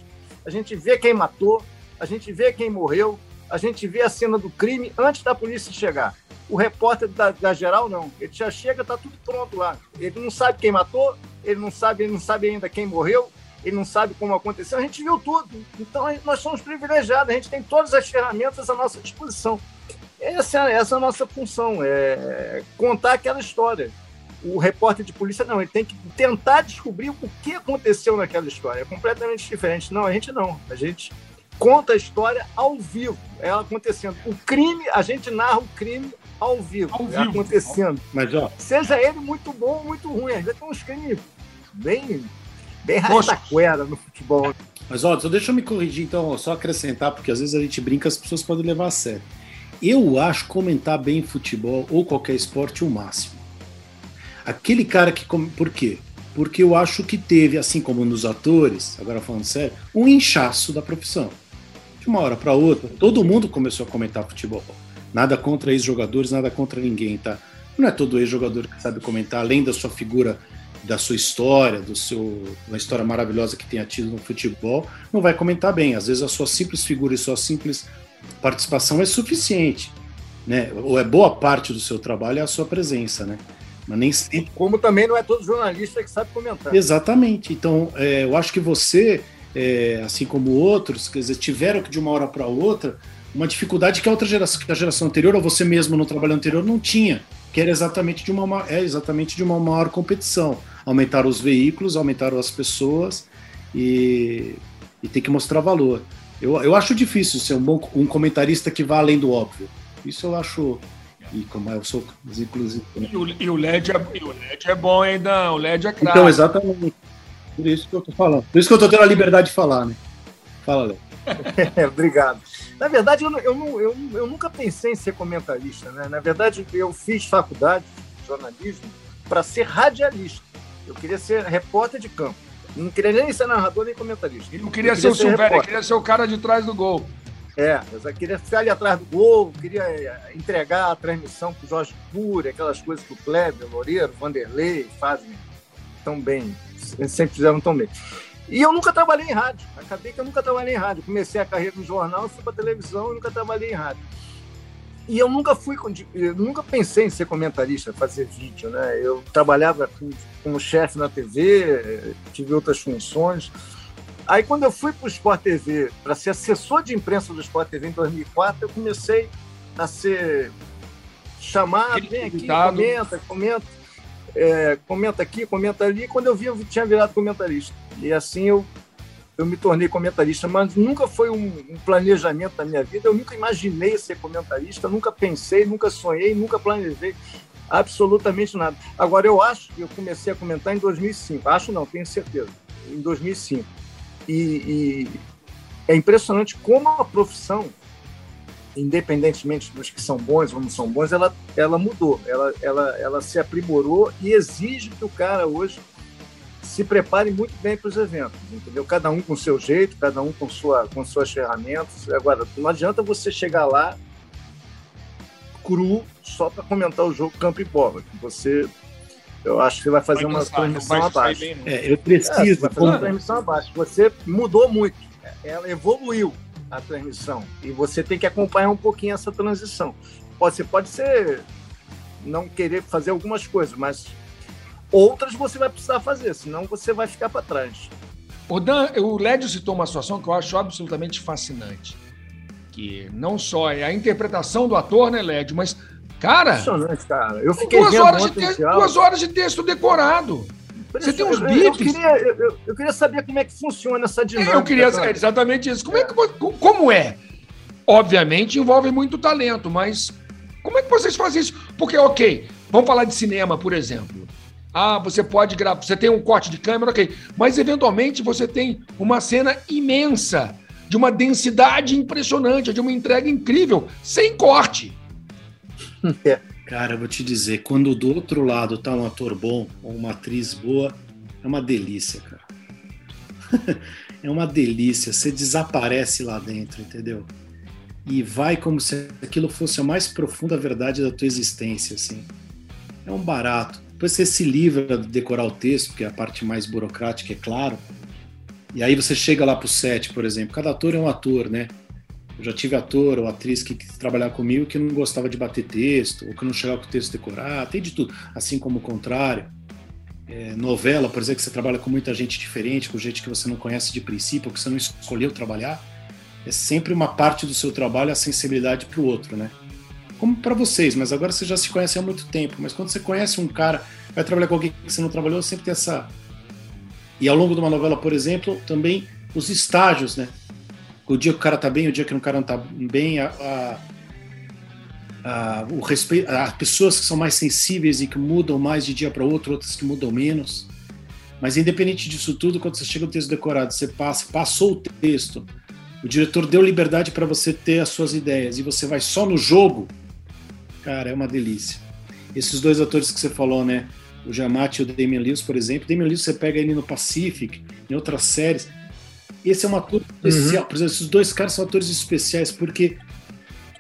a gente vê quem matou, a gente vê quem morreu, a gente vê a cena do crime antes da polícia chegar. O repórter da, da geral não. Ele já chega, tá tudo pronto lá. Ele não sabe quem matou, ele não sabe, ele não sabe ainda quem morreu, ele não sabe como aconteceu. A gente viu tudo. Então nós somos privilegiados, a gente tem todas as ferramentas à nossa disposição. Essa, essa é a nossa função, é contar aquela história. O repórter de polícia não, ele tem que tentar descobrir o que aconteceu naquela história. É completamente diferente. Não, a gente não. A gente conta a história ao vivo, ela acontecendo. O crime, a gente narra o crime ao vivo, ao vivo. acontecendo. Mas, ó... Seja ele muito bom ou muito ruim. Às vezes tem uns crimes bem, bem rastaquera no futebol. Mas, ó, só deixa eu me corrigir, então, só acrescentar, porque às vezes a gente brinca, as pessoas podem levar a sério. Eu acho comentar bem futebol ou qualquer esporte o máximo. Aquele cara que. Por quê? Porque eu acho que teve, assim como nos atores, agora falando sério, um inchaço da profissão. De uma hora para outra, todo mundo começou a comentar futebol. Nada contra ex-jogadores, nada contra ninguém, tá? Não é todo ex-jogador que sabe comentar, além da sua figura, da sua história, do seu, uma história maravilhosa que tenha tido no futebol, não vai comentar bem. Às vezes a sua simples figura e sua simples participação é suficiente, né? Ou é boa parte do seu trabalho é a sua presença, né? Mas nem sempre. Como também não é todo jornalista que sabe comentar. Exatamente. Então, é, eu acho que você, é, assim como outros, quer dizer, tiveram que de uma hora para outra uma dificuldade que a outra geração, que a geração anterior, ou você mesmo no trabalho anterior, não tinha, que era exatamente de uma, é exatamente de uma maior competição. Aumentar os veículos, aumentar as pessoas e, e ter que mostrar valor. Eu, eu acho difícil ser um bom um comentarista que vá além do óbvio. Isso eu acho. E como eu sou, inclusive. E o, e o, LED, é, e o LED é bom ainda, o LED é craque. Então, exatamente. Por isso que eu tô falando. Por isso que eu tô tendo a liberdade de falar, né? Fala, Léo. Obrigado. Na verdade, eu, eu, eu, eu, nunca pensei em ser comentarista. Né? Na verdade, eu fiz faculdade de jornalismo para ser radialista. Eu queria ser repórter de campo. Não queria nem ser narrador nem comentarista. Ele não queria, ser o Silvério, ele queria ser o cara de trás do gol. É, eu queria ficar ali atrás do gol, queria eh, entregar a transmissão para o Jorge Cury, aquelas coisas que o Kleber, Loureiro, Vanderlei fazem tão bem, sempre fizeram tão bem. E eu nunca trabalhei em rádio. Acabei que eu nunca trabalhei em rádio. Comecei a carreira no jornal, fui para televisão e nunca trabalhei em rádio. E eu nunca fui, eu nunca pensei em ser comentarista, fazer vídeo, né? Eu trabalhava como chefe na TV, tive outras funções. Aí quando eu fui para o Sport TV, para ser assessor de imprensa do Sport TV em 2004, eu comecei a ser chamado, vem aqui, comenta, comenta, é, comenta aqui, comenta ali. Quando eu vi, eu tinha virado comentarista. E assim eu eu me tornei comentarista, mas nunca foi um, um, planejamento da minha vida. Eu nunca imaginei ser comentarista, nunca pensei, nunca sonhei, nunca planejei absolutamente nada. Agora, eu acho que eu comecei a comentar em 2005. Acho não, tenho certeza. Em 2005. E, e é impressionante como a profissão, independentemente dos que são bons ou não são bons, ela, ela mudou, ela, ela, ela se aprimorou e exige que o cara hoje se prepare muito bem para os eventos, entendeu? Cada um com seu jeito, cada um com, sua, com suas ferramentas. Agora, não adianta você chegar lá cru só para comentar o jogo campo e bola. Você, eu acho que você vai fazer vai uma transmissão abaixo. Bem, é, eu preciso. É, vai fazer uma transmissão abaixo. Você mudou muito. Ela evoluiu a transmissão e você tem que acompanhar um pouquinho essa transição. Você pode ser não querer fazer algumas coisas, mas Outras você vai precisar fazer, senão você vai ficar para trás. O, Dan, o Lédio citou uma situação que eu acho absolutamente fascinante. Que não só é a interpretação do ator, né, Lédio, mas, cara. Impressionante, cara. Eu fiquei duas, horas de texto, duas horas de texto decorado. Você tem uns bips. Eu queria, eu, eu, queria saber como é que funciona essa dinâmica. Eu queria saber exatamente isso. Como é. é que como é? Obviamente envolve muito talento, mas como é que vocês fazem isso? Porque, ok, vamos falar de cinema, por exemplo. Ah, você pode gravar, você tem um corte de câmera, ok. Mas eventualmente você tem uma cena imensa, de uma densidade impressionante, de uma entrega incrível, sem corte. É. Cara, eu vou te dizer, quando do outro lado tá um ator bom ou uma atriz boa, é uma delícia, cara. é uma delícia. Você desaparece lá dentro, entendeu? E vai como se aquilo fosse a mais profunda verdade da tua existência, assim. É um barato. Depois você se livra de decorar o texto, que é a parte mais burocrática, é claro. E aí você chega lá pro set, por exemplo. Cada ator é um ator, né? Eu já tive ator ou atriz que, que trabalhava comigo que não gostava de bater texto, ou que não chegava com o texto decorado, tem de tudo. Assim como o contrário. É, novela, por exemplo, que você trabalha com muita gente diferente, com gente que você não conhece de princípio, que você não escolheu trabalhar, é sempre uma parte do seu trabalho a sensibilidade para o outro, né? como para vocês, mas agora você já se conhece há muito tempo. Mas quando você conhece um cara, vai trabalhar com alguém que você não trabalhou, sempre tem essa. E ao longo de uma novela, por exemplo, também os estágios, né? O dia que o cara tá bem, o dia que o cara não tá bem, a, a, a, o respeito, as pessoas que são mais sensíveis e que mudam mais de dia para outro, outras que mudam menos. Mas independente disso tudo, quando você chega no texto decorado, você passa, passou o texto, o diretor deu liberdade para você ter as suas ideias e você vai só no jogo, Cara, é uma delícia. Esses dois atores que você falou, né? O Giamatti e o Damian Lewis, por exemplo. Damian Lewis você pega ele no Pacific, em outras séries. Esse é um ator uhum. especial. Por exemplo, esses dois caras são atores especiais porque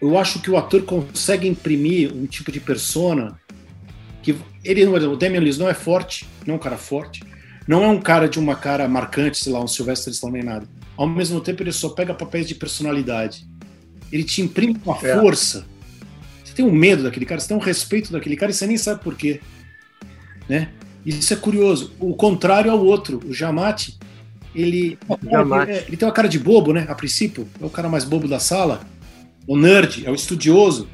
eu acho que o ator consegue imprimir um tipo de persona que ele não, o Damian Lewis não é forte, não é um cara forte, não é um cara de uma cara marcante, sei lá, um Sylvester Stallone nem nada. Ao mesmo tempo ele só pega papéis de personalidade. Ele te imprime uma é. força você tem um medo daquele cara, você tem um respeito daquele cara e você nem sabe por quê. Né? Isso é curioso. O contrário ao outro, o Jamate, ele, é, ele tem uma cara de bobo, né? A princípio, é o cara mais bobo da sala. O nerd, é o estudioso.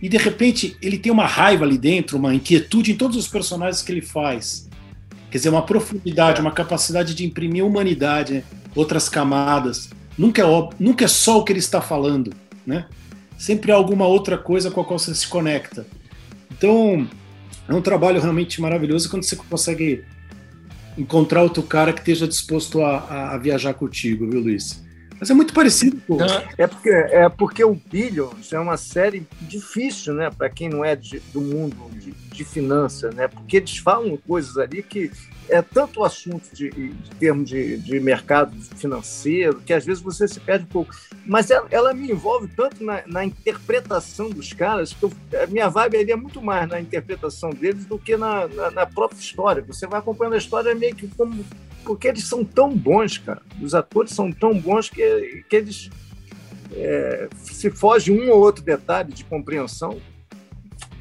E de repente ele tem uma raiva ali dentro, uma inquietude em todos os personagens que ele faz. Quer dizer, uma profundidade, uma capacidade de imprimir humanidade, né? outras camadas. Nunca é, óbvio, nunca é só o que ele está falando, né? sempre há alguma outra coisa com a qual você se conecta. Então, é um trabalho realmente maravilhoso quando você consegue encontrar outro cara que esteja disposto a, a, a viajar contigo, viu, Luiz? Mas é muito parecido. Pô. É porque, é porque o Billions é uma série difícil, né? Para quem não é de, do mundo de, de finanças, né? Porque eles falam coisas ali que é tanto o assunto de, de termos de, de mercado financeiro que às vezes você se perde um pouco. Mas ela, ela me envolve tanto na, na, interpretação dos caras que eu, a minha vibe ali é muito mais na interpretação deles do que na, na, na própria história. Você vai acompanhando a história meio que como porque eles são tão bons, cara. Os atores são tão bons que, que eles é, se foge um ou outro detalhe de compreensão.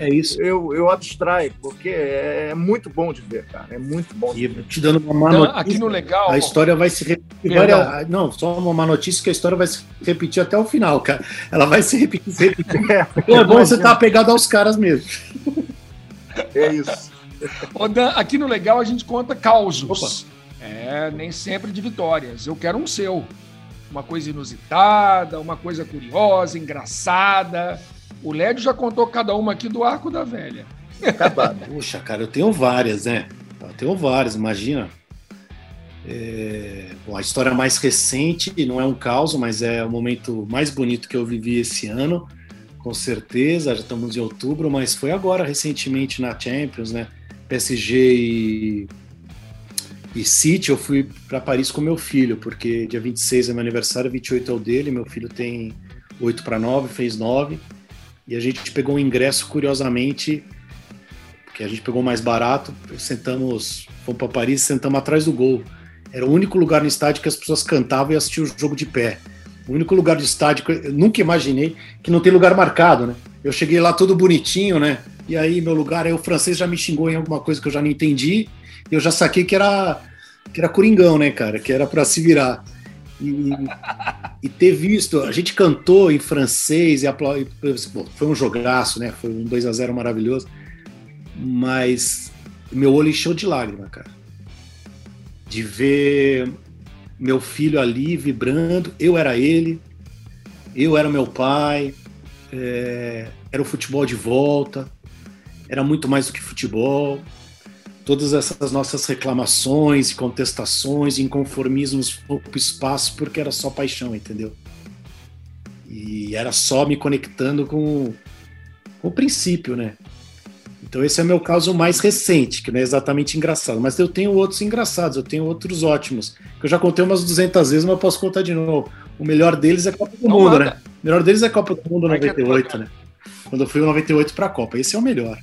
É isso. Eu, eu abstraio, porque é, é muito bom de ver, cara. É muito bom. E te dando uma má então, notícia, aqui no legal. A história vai se repetir. Várias, não, só uma má notícia que a história vai se repetir até o final, cara. Ela vai se repetir. Se repetir. É, é bom você estar tá apegado aos caras mesmo. É isso. Dan, aqui no legal a gente conta causos. Opa. É, nem sempre de vitórias. Eu quero um seu. Uma coisa inusitada, uma coisa curiosa, engraçada. O Lédio já contou cada uma aqui do Arco da Velha. Puxa, cara, eu tenho várias, né? Eu tenho várias, imagina. É... Bom, a história mais recente não é um caos, mas é o momento mais bonito que eu vivi esse ano, com certeza. Já estamos em outubro, mas foi agora, recentemente, na Champions, né? PSG e e City, eu fui para Paris com meu filho, porque dia 26 é meu aniversário, 28 é o dele, meu filho tem 8 para 9, fez 9. E a gente pegou um ingresso, curiosamente, porque a gente pegou mais barato, sentamos, fomos para Paris, sentamos atrás do gol. Era o único lugar no estádio que as pessoas cantavam e assistiam o jogo de pé. O único lugar do estádio que eu nunca imaginei que não tem lugar marcado, né? Eu cheguei lá todo bonitinho, né? E aí meu lugar, aí o francês já me xingou em alguma coisa que eu já não entendi eu já saquei que era, que era Coringão, né, cara? Que era para se virar. E, e, ter visto, a gente cantou em francês e aplaudiu. Foi um jogaço, né? Foi um 2 a 0 maravilhoso. Mas meu olho encheu de lágrima, cara. De ver meu filho ali vibrando, eu era ele, eu era meu pai, é, era o futebol de volta, era muito mais do que futebol todas essas nossas reclamações, contestações, inconformismos pouco espaço porque era só paixão, entendeu? E era só me conectando com, com o princípio, né? Então esse é o meu caso mais recente, que não é exatamente engraçado, mas eu tenho outros engraçados, eu tenho outros ótimos, que eu já contei umas 200 vezes, mas eu posso contar de novo. O melhor deles é Copa do não Mundo, manda. né? O melhor deles é Copa do Mundo 98, né? Quando eu fui o 98 para a Copa, esse é o melhor.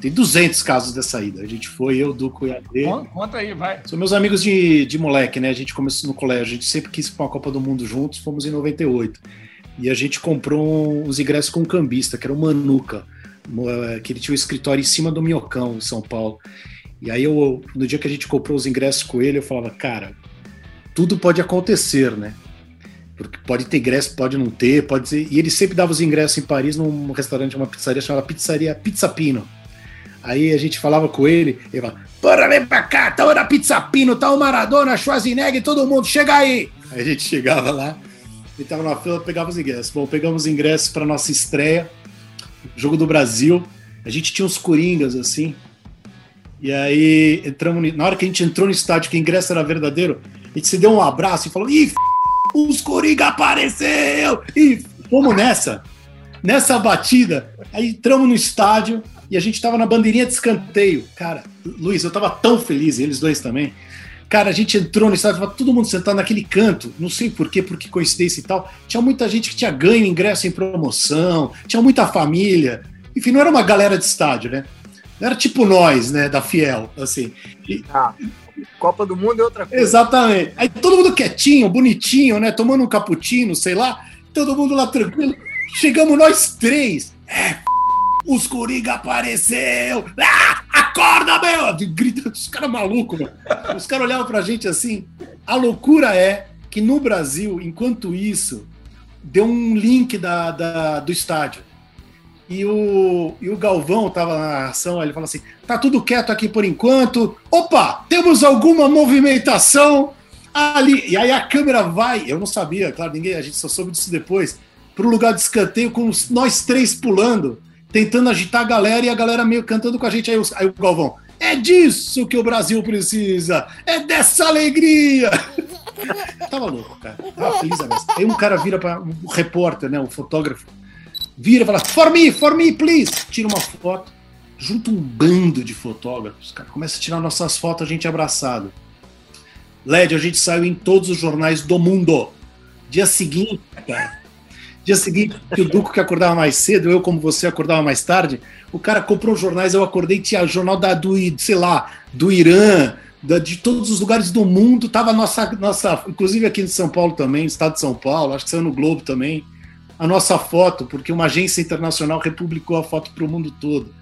Tem 200 casos dessa ida. A gente foi, eu, Duco e Adê. Conta aí, vai. São meus amigos de, de moleque, né? A gente começou no colégio, a gente sempre quis ir para uma Copa do Mundo juntos, fomos em 98. E a gente comprou uns ingressos com um cambista, que era o Manuca, eh, que ele tinha o um escritório em cima do Minhocão, em São Paulo. E aí, eu, no dia que a gente comprou os ingressos com ele, eu falava, cara, tudo pode acontecer, né? Porque pode ter ingresso, pode não ter, pode ser. E ele sempre dava os ingressos em Paris num restaurante, uma pizzaria chamada Pizzaria Pizza Pino Aí a gente falava com ele, ele falava, bora vem pra cá, tá na Pizza Pino, tá o Maradona, Schwarzenegger, todo mundo, chega aí! Aí a gente chegava lá, ele tava na fila, pegava os ingressos. Bom, pegamos os ingressos para nossa estreia, jogo do Brasil. A gente tinha uns coringas assim. E aí entramos, na hora que a gente entrou no estádio, que o ingresso era verdadeiro, a gente se deu um abraço e falou: Ih, os coringa apareceu! E fomos nessa, nessa batida. Aí entramos no estádio, e a gente estava na bandeirinha de escanteio. Cara, Luiz, eu estava tão feliz, e eles dois também. Cara, a gente entrou no estádio, tava todo mundo sentado naquele canto, não sei porquê, por que coincidência e tal. Tinha muita gente que tinha ganho ingresso em promoção, tinha muita família. Enfim, não era uma galera de estádio, né? Não era tipo nós, né, da Fiel, assim. E... Ah, Copa do Mundo é outra coisa. Exatamente. Aí todo mundo quietinho, bonitinho, né, tomando um cappuccino, sei lá, todo mundo lá tranquilo. Chegamos nós três. É, os Coringa apareceu! Ah, acorda, meu! Grita, os caras malucos, meu. Os caras olhavam pra gente assim. A loucura é que no Brasil, enquanto isso, deu um link da, da do estádio. E o, e o Galvão tava na ação, ele falou assim: tá tudo quieto aqui por enquanto. Opa, temos alguma movimentação ali. E aí a câmera vai, eu não sabia, claro, ninguém, a gente só soube disso depois, pro lugar de escanteio com nós três pulando tentando agitar a galera e a galera meio cantando com a gente. Aí o, aí o Galvão, é disso que o Brasil precisa, é dessa alegria. Tava louco, cara. Tava feliz a beça. Aí um cara vira para um repórter, né? O fotógrafo. Vira e fala: For me, for me, please. Tira uma foto. Junta um bando de fotógrafos, cara. Começa a tirar nossas fotos, a gente abraçado. LED, a gente saiu em todos os jornais do mundo. Dia seguinte, cara. Dia seguinte, o Duco que acordava mais cedo, eu como você acordava mais tarde, o cara comprou jornais, eu acordei, tinha jornal da, do, sei lá, do Irã, da, de todos os lugares do mundo, tava nossa, nossa, inclusive aqui em São Paulo também, estado de São Paulo, acho que saiu no Globo também, a nossa foto, porque uma agência internacional republicou a foto para o mundo todo.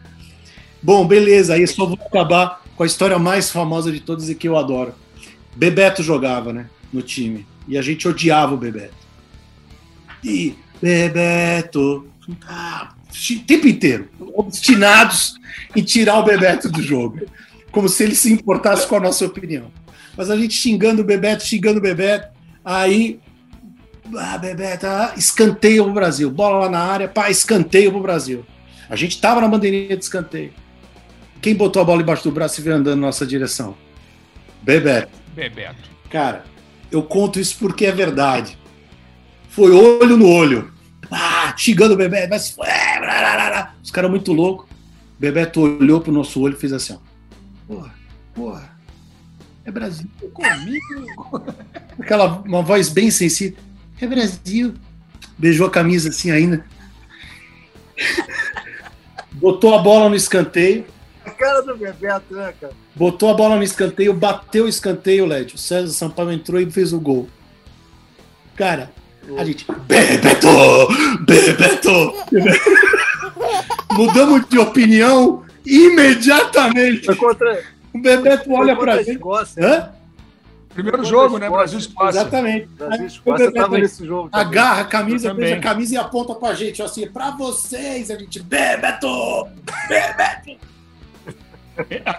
Bom, beleza, aí só vou acabar com a história mais famosa de todas e que eu adoro. Bebeto jogava, né, no time, e a gente odiava o Bebeto. E Bebeto, ah, o tempo inteiro, obstinados em tirar o Bebeto do jogo como se ele se importasse com a nossa opinião. Mas a gente xingando o Bebeto, xingando o Bebeto, aí. Ah, Bebeto, ah, escanteio pro Brasil. Bola lá na área, pá, escanteio pro Brasil. A gente tava na bandeirinha de escanteio. Quem botou a bola embaixo do braço e veio andando na nossa direção? Bebeto. Bebeto. Cara, eu conto isso porque é verdade. Foi olho no olho. Ah, xingando o Bebeto, mas. É, Os caras muito loucos. Bebeto olhou pro nosso olho e fez assim, ó. Porra, porra. É Brasil. Comigo. Aquela uma voz bem sensível. É Brasil. Beijou a camisa assim ainda. Botou a bola no escanteio. A cara do Bebeto, né, cara? Botou a bola no escanteio, bateu o escanteio, Led. O César Sampaio entrou e fez o gol. Cara, a gente. Bebeto! Bebeto! Mudamos de opinião imediatamente. Foi contra. O Bebeto olha pra gente. Escócia. Hã? Primeiro jogo, né? Brasil Escócia. Exatamente. Brasil Escócia Bebeto tava nesse jogo. também. Agarra a camisa, fez a camisa e aponta pra gente, assim, pra vocês, a gente, Bebeto! Bebeto!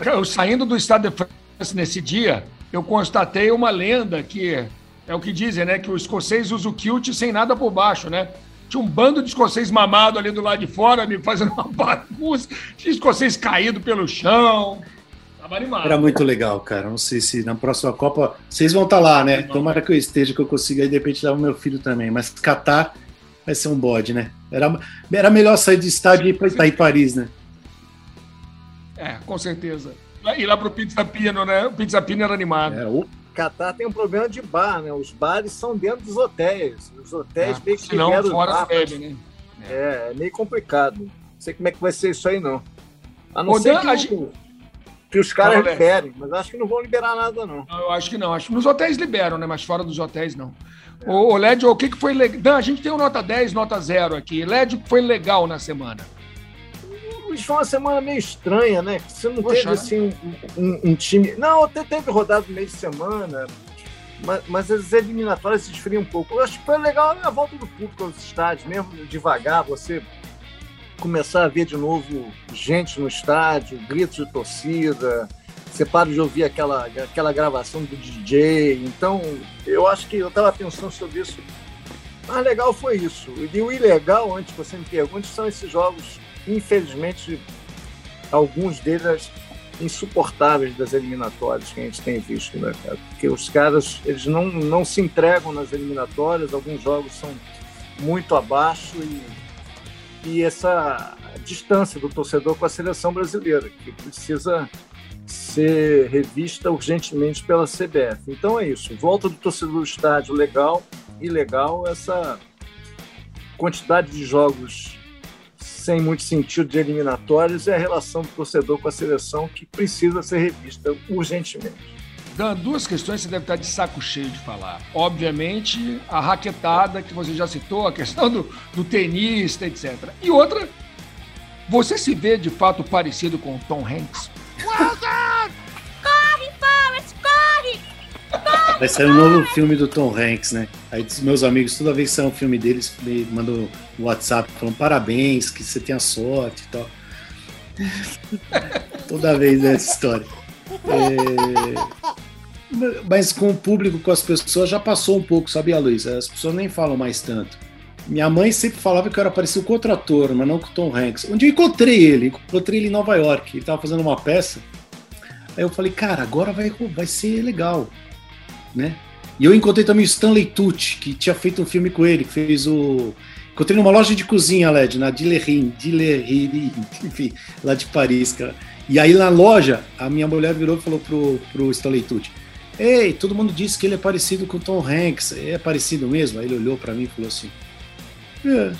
Eu saindo do estado de França nesse dia, eu constatei uma lenda que é o que dizem, né? Que o escocês usa o kilt sem nada por baixo, né? Tinha um bando de escocês mamado ali do lado de fora, me fazendo uma bagunça. Tinha escocês caído pelo chão. Tava animado. Era muito legal, cara. Não sei se na próxima Copa vocês vão estar lá, né? Tomara que eu esteja, que eu consiga aí de repente levar o meu filho também. Mas Catar vai ser um bode, né? Era, era melhor sair de estádio e ir pra Itaí Paris, né? É, com certeza. E lá pro Pizza Pino, né? O Pizza Pino era animado. Era o Catar tem um problema de bar, né? Os bares são dentro dos hotéis. Os hotéis Ah, meio que senão liberam os fora bar, bebe, né? É, é meio complicado. Não sei como é que vai ser isso aí, não. A não Ô, ser Dan, que, o- que os caras Léo. liberem, mas acho que não vão liberar nada, não. Não, Eu acho que não. Acho que nos hotéis liberam, né? Mas fora dos hotéis, não. Ô, ô Led, o que, que foi legal? Dan, a gente tem um nota 10, nota 0 aqui. Led, o que foi legal na semana? Mas Foi uma semana meio estranha, né? Você não Poxa, teve assim um, um- um time. Não, até teve rodada no meio de semana, mas, mas as eliminatórias se esfriam um pouco. Eu acho que foi legal a volta do público aos estádios, mesmo devagar, você começar a ver de novo gente no estádio, gritos de torcida. Você para de ouvir aquela, aquela gravação do DJ. Então, eu acho que eu estava pensando sobre isso. Mas legal foi isso. E o ilegal, antes que você me pergunte, são esses jogos infelizmente, alguns deles insuportáveis das eliminatórias que a gente tem visto, né, cara? Porque os caras, eles não, não se entregam nas eliminatórias, alguns jogos são muito abaixo e, e essa distância do torcedor com a seleção brasileira, que precisa ser revista urgentemente pela CBF. Então é isso, volta do torcedor do estádio legal e legal essa quantidade de jogos sem muito sentido de eliminatórios é a relação do torcedor com a seleção que precisa ser revista urgentemente. Dan, duas questões você deve estar de saco cheio de falar. Obviamente, a raquetada que você já citou, a questão do, do tenista, etc. E outra, você se vê de fato parecido com o Tom Hanks? Corre! Vai sair um novo filme do Tom Hanks, né? Aí meus amigos, toda vez que sai um filme deles, me mandam um WhatsApp falando parabéns, que você tenha sorte e tal. toda vez essa história. É, Mas com o público, com as pessoas, já passou um pouco, sabia, Luiz? As pessoas nem falam mais tanto. Minha mãe sempre falava que eu era parecido com outro ator, mas não com o Tom Hanks. Onde eu encontrei ele? Encontrei ele em Nova York. Ele estava fazendo uma peça. Aí eu falei, cara, agora vai, vai ser legal né? E eu encontrei também o Stanley Tucci, que tinha feito um filme com ele, que fez o. Encontrei numa loja de cozinha, LED, na Dillerin, Dillerin, enfim, lá de Paris, cara. E aí na loja, a minha mulher virou e falou pro, pro Stanley Tucci: Ei, todo mundo disse que ele é parecido com o Tom Hanks. É parecido mesmo? Aí ele olhou para mim e falou assim: Yes,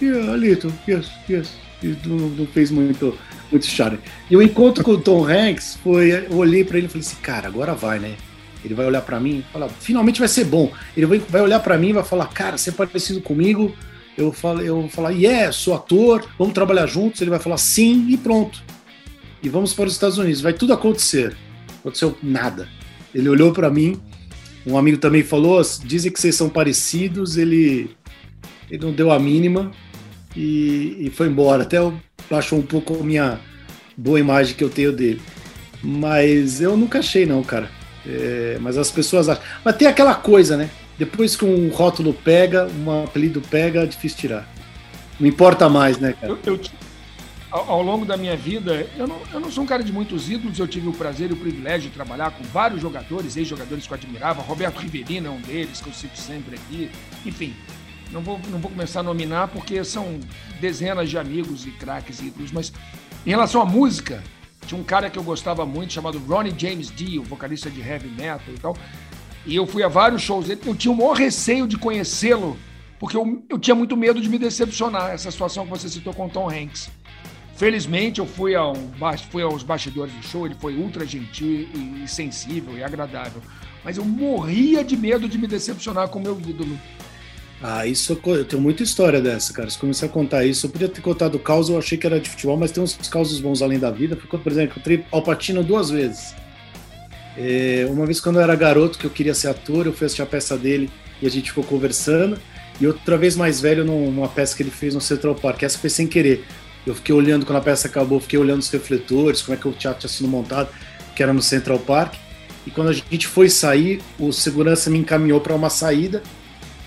yeah, a little, yes, yes. E não, não fez muito, muito charme. E o encontro com o Tom Hanks foi: eu olhei para ele e falei assim, cara, agora vai, né? Ele vai olhar para mim e falar: finalmente vai ser bom. Ele vai, olhar para mim e vai falar: cara, você é parecido comigo. Eu, falo, eu vou falar: yeah, sou ator, vamos trabalhar juntos. Ele vai falar: sim, e pronto. E vamos para os Estados Unidos. Vai tudo acontecer. Aconteceu nada ele olhou para mim, um amigo também falou, dizem que vocês são parecidos, ele, ele não deu a mínima e, e foi embora. Até baixou um pouco a minha boa imagem que eu tenho dele. Mas eu nunca achei não, cara. É, mas as pessoas acham. Mas tem aquela coisa, né? Depois que um rótulo pega, um apelido pega, é difícil tirar. Não importa mais, né, cara? Eu, eu, ao, ao, longo da minha vida, eu não, eu não sou um cara de muitos ídolos, eu tive o prazer e o privilégio de trabalhar com vários jogadores, ex-jogadores que eu admirava. Roberto Rivelino é um deles, que eu cito sempre aqui. Enfim, não vou, não vou começar a nominar porque são dezenas de amigos e craques ídolos, mas em relação à música, tinha um cara que eu gostava muito chamado Ronnie James Dio, vocalista de heavy metal e tal. E eu fui a vários shows dele, eu tinha o maior receio de conhecê-lo, porque eu, eu tinha muito medo de me decepcionar, essa situação que você citou com Tom Hanks. Felizmente eu fui, fui aos bastidores do show, ele foi ultra gentil e sensível e agradável. Mas eu morria de medo de me decepcionar com o meu ídolo. Ah, isso eu tenho muita história dessa, cara. Se começar a contar isso, eu podia ter contado o caos, eu achei que era de futebol, mas tem uns causos bons além da vida. Por exemplo, eu encontrei Alpatino duas vezes. É, uma vez quando eu era garoto, que eu queria ser ator, eu fui assistir a peça dele e a gente ficou conversando. E outra vez mais velho, numa peça que ele fez no Central Park. Essa foi sem querer. Eu fiquei olhando, quando a peça acabou, fiquei olhando os refletores, como é que o teatro tinha sido montado, que era no Central Park. E quando a gente foi sair, o segurança me encaminhou para uma saída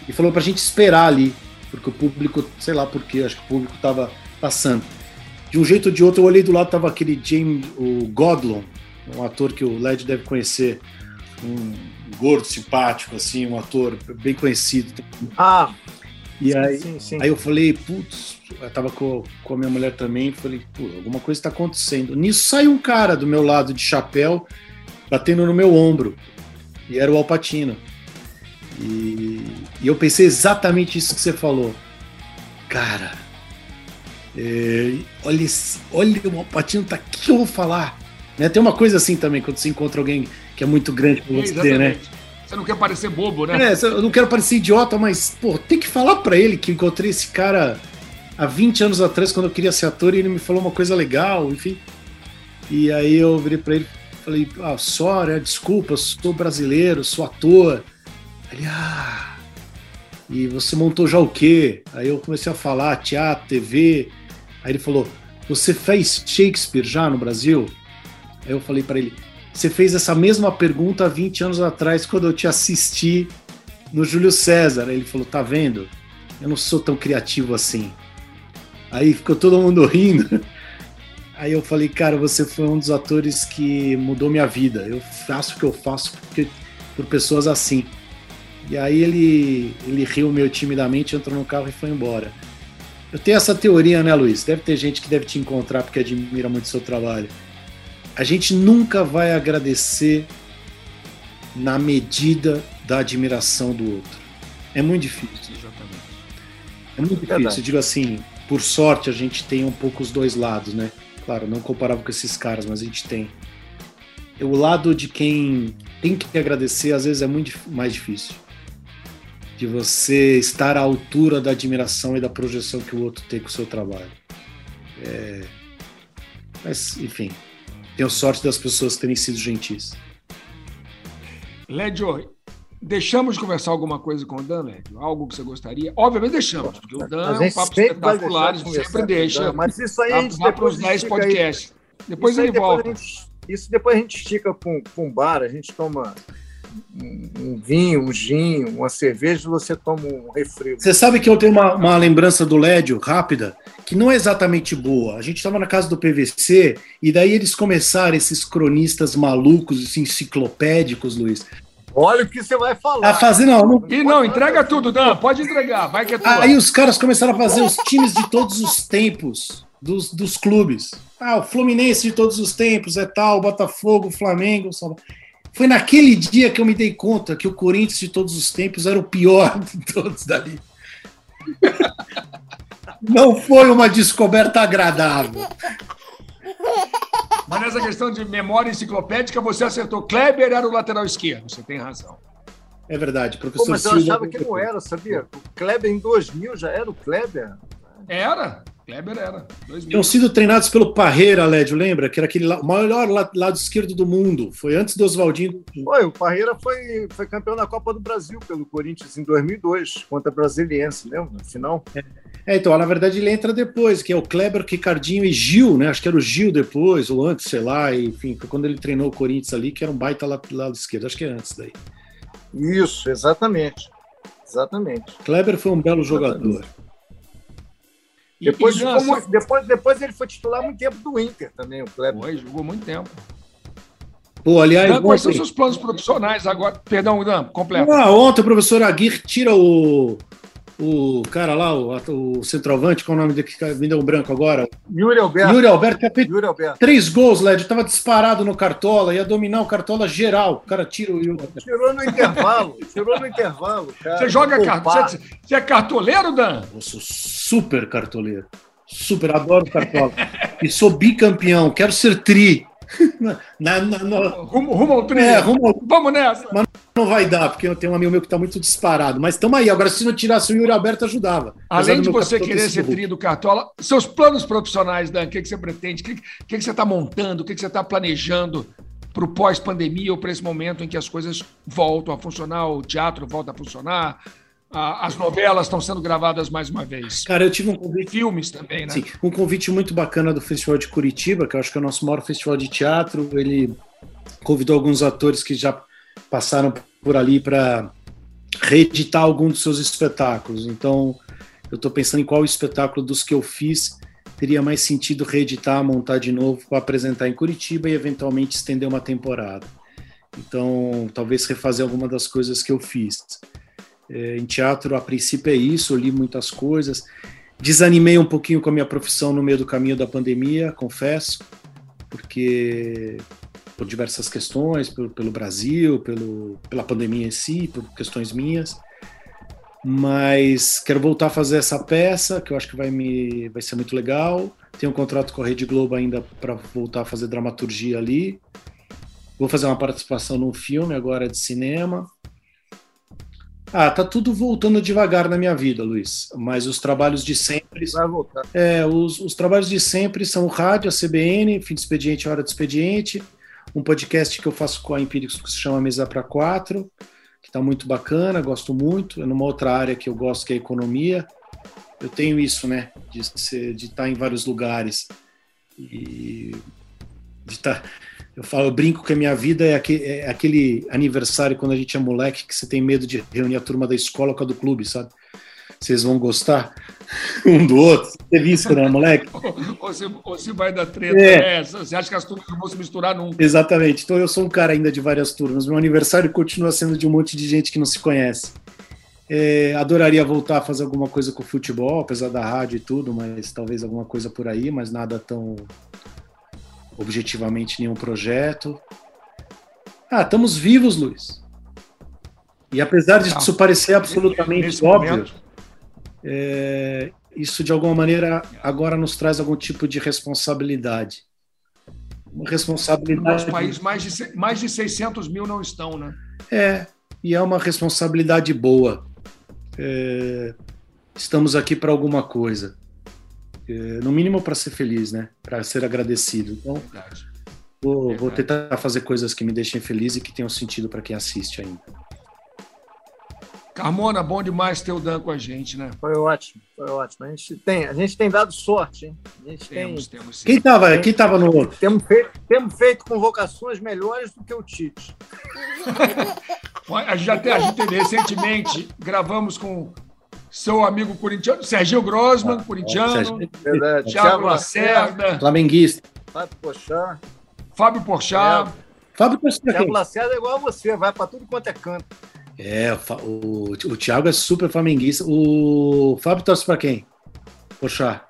e falou para a gente esperar ali, porque o público, sei lá porquê, acho que o público estava passando. De um jeito ou de outro, eu olhei do lado, tava aquele James, o Godlon, um ator que o Led deve conhecer, um gordo simpático, assim, um ator bem conhecido. Ah, e aí, sim, sim. aí eu falei, putz, eu tava com, com a minha mulher também, falei, pô, alguma coisa está acontecendo. Nisso saiu um cara do meu lado de chapéu, batendo no meu ombro. E era o Alpatino. E, e eu pensei exatamente isso que você falou. Cara, é, olha, olha, o Alpatino tá aqui, eu vou falar. Né? Tem uma coisa assim também, quando você encontra alguém que é muito grande pra você, né? Você não quer parecer bobo, né? É, eu não quero parecer idiota, mas, pô, tem que falar para ele que encontrei esse cara há 20 anos atrás, quando eu queria ser ator, e ele me falou uma coisa legal, enfim. E aí eu virei pra ele falei, ah, sorry, desculpa, sou brasileiro, sou ator. Ele, ah, e você montou já o quê? Aí eu comecei a falar, teatro, TV. Aí ele falou, você fez Shakespeare já no Brasil? Aí eu falei para ele, você fez essa mesma pergunta há 20 anos atrás, quando eu te assisti no Júlio César. Aí ele falou: Tá vendo? Eu não sou tão criativo assim. Aí ficou todo mundo rindo. Aí eu falei, cara, você foi um dos atores que mudou minha vida. Eu faço o que eu faço porque, por pessoas assim. E aí ele, ele riu meio timidamente, entrou no carro e foi embora. Eu tenho essa teoria, né, Luiz? Deve ter gente que deve te encontrar porque admira muito o seu trabalho a gente nunca vai agradecer na medida da admiração do outro. É muito difícil. Exatamente. É muito difícil. Verdade. Eu digo assim, por sorte a gente tem um pouco os dois lados, né? Claro, não comparável com esses caras, mas a gente tem. O lado de quem tem que agradecer às vezes é muito mais difícil. De você estar à altura da admiração e da projeção que o outro tem com o seu trabalho. É... Mas, enfim, tenho sorte das pessoas terem sido gentis. Lédio, deixamos de conversar alguma coisa com o Dan, Lédio? Algo que você gostaria? Obviamente deixamos, porque o Dan é um papo espetacular, a sempre deixa. Mas isso aí a gente para os 10 podcasts. Depois ele volta. Gente, isso depois a gente estica com, com um bar, a gente toma um vinho, um gin, uma cerveja, você toma um refri. Você sabe que eu tenho uma, uma lembrança do Lédio, rápida, que não é exatamente boa. A gente estava na casa do PVC e daí eles começaram, esses cronistas malucos, assim, enciclopédicos, Luiz, Olha o que você vai falar. A fazer, não, não. E não, entrega tudo, Dan. Pode entregar. Vai que é tua. Aí os caras começaram a fazer os times de todos os tempos dos, dos clubes. Ah, o Fluminense de todos os tempos é tal, o Botafogo, o Flamengo. Só... Foi naquele dia que eu me dei conta que o Corinthians de todos os tempos era o pior de todos dali. Não foi uma descoberta agradável. Mas nessa questão de memória enciclopédica, você acertou. Kleber era o lateral esquerdo. Você tem razão. É verdade, Pô, professor mas eu Silva- achava que não era, sabia? O Kleber em 2000 já era o Kleber. Era. Kleber era. 2000. Tinham sido treinados pelo Parreira, Lédio, lembra? Que era aquele o maior la- lado esquerdo do mundo. Foi antes do Oswaldinho. Foi, o Parreira foi, foi campeão da Copa do Brasil pelo Corinthians em 2002, contra a Brasiliense, lembra? No final. É, então, na verdade, ele entra depois, que é o Kleber, Ricardinho e Gil, né? Acho que era o Gil depois, ou antes, sei lá, enfim, foi quando ele treinou o Corinthians ali, que era um baita lado, lado esquerdo. Acho que é antes daí. Isso, exatamente. Exatamente. Kleber foi um belo jogador. Depois, e, muito- depois, depois ele foi titular muito tempo do Inter também, o Kleber. Foi, jogou muito tempo. Pô, aliás, Dan, quais são ontem, seus planos profissionais agora? Perdão, Dan, completo. ah, ontem o professor Aguirre tira o, o cara lá, o, o centroavante, qual é o nome dele que me deu um branco agora? Yuri Alberto. Yuri Alberto, que é Yuri Alberto. três gols, Lédio, tava disparado no Cartola, ia dominar o Cartola geral. O cara tira o Yuri. Tirou no intervalo. tirou no intervalo, cara. Você joga cartão? Você, você é cartoleiro, Dan? Eu sou super cartoleiro. Super, adoro cartola. e sou bicampeão, quero ser tri. Na- na- na- Rumo, rumo ao trio. é, rumo- Vamos nessa. não vai dar, porque eu tenho um amigo meu que está muito disparado. Mas estamos aí. Agora, se não tirasse o Yuri Alberto, ajudava. Além de você querer ser tri do Cartola, seus planos profissionais, Dan, o que, que você pretende? O que, que, que você está montando? O que, que você está planejando para o pós-pandemia ou para esse momento em que as coisas voltam a funcionar, o teatro volta a funcionar, as novelas estão sendo gravadas mais uma vez? Cara, eu tive um convite, Filmes também, né? sim, um convite muito bacana do Festival de Curitiba, que eu acho que é o nosso maior festival de teatro. Ele convidou alguns atores que já passaram por ali para reeditar algum dos seus espetáculos. Então, eu estou pensando em qual espetáculo dos que eu fiz teria mais sentido reeditar, montar de novo para apresentar em Curitiba e eventualmente estender uma temporada. Então, talvez refazer alguma das coisas que eu fiz. É, em teatro, a princípio é isso, li muitas coisas. Desanimei um pouquinho com a minha profissão no meio do caminho da pandemia, confesso, porque por diversas questões, pelo, pelo Brasil, pelo, pela pandemia em si, por questões minhas. Mas quero voltar a fazer essa peça, que eu acho que vai, me, vai ser muito legal. Tenho um contrato com a Rede Globo ainda para voltar a fazer dramaturgia ali. Vou fazer uma participação num filme agora de cinema. Ah, tá tudo voltando devagar na minha vida, Luiz. Mas os trabalhos de sempre. Vai voltar. É, os, os trabalhos de sempre são o rádio, a CBN, fim de expediente, hora de expediente, um podcast que eu faço com a Empíricos que se chama Mesa para Quatro, que está muito bacana, gosto muito. É numa outra área que eu gosto, que é a economia. Eu tenho isso, né, de ser, de estar em vários lugares e de estar. Eu falo, eu brinco que a minha vida é aquele, é aquele aniversário quando a gente é moleque que você tem medo de reunir a turma da escola com a do clube, sabe? Vocês vão gostar um do outro. Teve isso, né, moleque? Ou se, ou se vai dar treta, É. né? Você acha que as turmas não vão se misturar nunca? Exatamente. Então eu sou um cara ainda de várias turmas. Meu aniversário continua sendo de um monte de gente que não se conhece. É, adoraria voltar a fazer alguma coisa com futebol, apesar da rádio e tudo, mas talvez alguma coisa por aí, mas nada tão objetivamente nenhum projeto. Ah, estamos vivos, Luiz. E apesar disso parecer absolutamente óbvio, momento. é, isso de alguma maneira agora nos traz algum tipo de responsabilidade. Uma No responsabilidade. nosso país, mais de, mais de 600 mil não estão, né? É, e é uma responsabilidade boa. É, estamos aqui para alguma coisa. É, no mínimo para ser feliz, né? Para ser agradecido. Então, Verdade. vou, vou tentar fazer coisas que me deixem feliz e que tenham sentido para quem assiste ainda. Carmona, bom demais ter o Dan com a gente, né? Foi ótimo, foi ótimo. A gente tem, a gente tem dado sorte, hein? A gente tem, Temos, temos sim. Quem estava quem tava no outro? temos, feito, temos feito convocações melhores do que o Tite. A gente já tem, a gente recentemente gravamos com seu amigo corintiano, Sergio Grossman, corintiano, Sérgio, Verdade. Thiago Lacerda, Flamenguista. Fábio Pochá. Fábio Porchat. Fábio torce pra Thiago quem? Lacerda é igual a você, vai pra tudo quanto é canto. É, o, o, Thiago é super flamenguista. O Fábio torce pra quem? Poxa,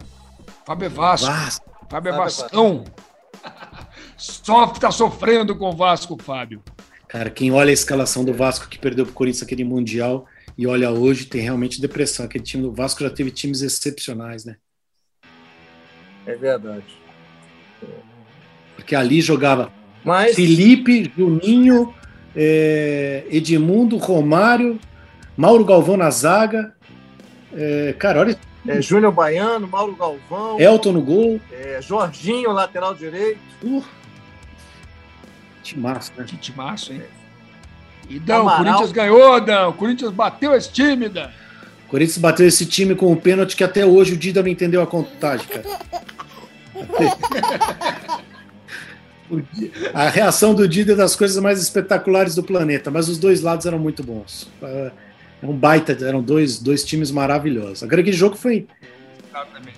Fábio é Vasco. Vasco. Fábio é é Vascão. Sofre, tá sofrendo com o Vasco, Fábio. Cara, quem olha a escalação do Vasco que perdeu pro Corinthians aquele Mundial e olha hoje, tem realmente depressão. Aquele time do Vasco já teve times excepcionais, né? É verdade. Porque ali jogava Mas Felipe, Juninho, é, Edmundo, Romário, Mauro Galvão na zaga. É, cara, olha, é, Júnior Baiano, Mauro Galvão, Elton no gol. é, Jorginho, lateral direito. Uh, timaço, né? Que timaço, hein? E Dan, o Amaral. Corinthians ganhou, Dan. O Corinthians bateu esse time, Dan. O Corinthians bateu esse time com o pênalti que até hoje o Dida não entendeu a contagem, cara. O A reação do Dida é das coisas mais espetaculares do planeta, mas os dois lados eram muito bons. É um baita, eram dois, dois times maravilhosos. Agora aquele jogo foi,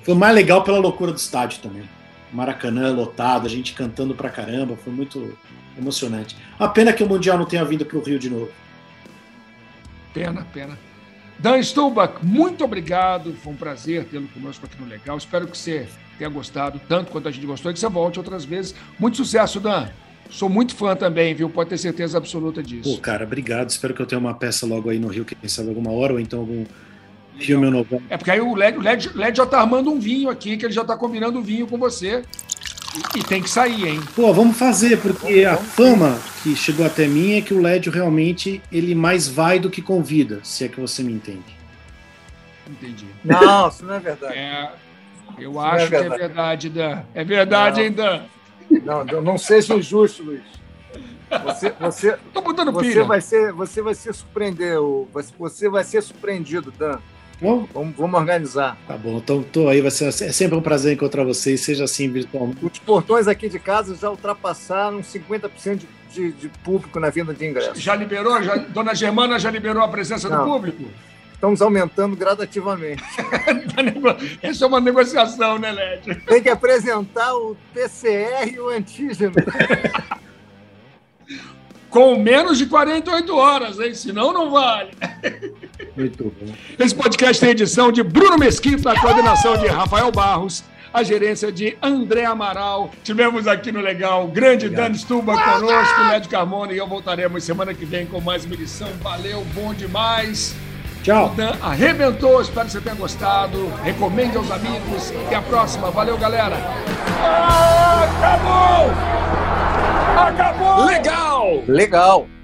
foi mais legal pela loucura do estádio também. Maracanã lotado, a gente cantando pra caramba, foi muito emocionante. A pena que o Mundial não tenha vindo pro Rio de novo. Pena, pena. Dan Stubach, muito obrigado. Foi um prazer tê-lo conosco aqui no Legal. Espero que você tenha gostado tanto quanto a gente gostou e que você volte outras vezes. Muito sucesso, Dan. Sou muito fã também, viu? Pode ter certeza absoluta Pô, disso. cara, obrigado. Espero que eu tenha uma peça logo aí no Rio, quem sabe alguma hora, ou então algum filme ou novela. É porque aí o Led, o Led, Led já tá armando um vinho aqui, que ele já tá combinando um vinho com você. E, e tem que sair, hein? Pô, vamos fazer, porque a fama que chegou até mim é que o Lédio realmente ele mais vai do que convida, se é que você me entende. Entendi. Não, isso não é verdade. É, eu Isso acho é que é verdade. verdade, Dan. É verdade, Não. hein, Dan? Não, não, seja injusto, Luiz. Você, você, Tô botando você pilha. vai ser, você vai se surpreender. Você vai ser surpreendido, Dan. Bom, Vamos, vamos organizar. tá bom, então tô aí, vai ser é sempre um prazer encontrar vocês, seja assim virtualmente. Os portões aqui de casa já ultrapassaram 50% de, de, de público na venda de ingressos. Já liberou? Já, Dona Germana já liberou a presença do Não. público? Estamos aumentando gradativamente. Essa é uma negociação, né, Led? Tem que apresentar o PCR e o antígeno. Com menos de 48 horas, hein? Senão não vale. Muito bom. Esse podcast tem edição de Bruno Mesquita, a coordenação de Rafael Barros, a gerência de André Amaral. Tivemos aqui no Legal o grande Obrigado. Dan Stuba conosco, Led Carmona e eu voltaremos semana que vem com mais uma edição. Valeu, bom demais. O Tchau. Dan arrebentou, espero que você tenha gostado. Recomende aos amigos. Até a próxima. Valeu, galera. Acabou! Acabou! Legal! Legal.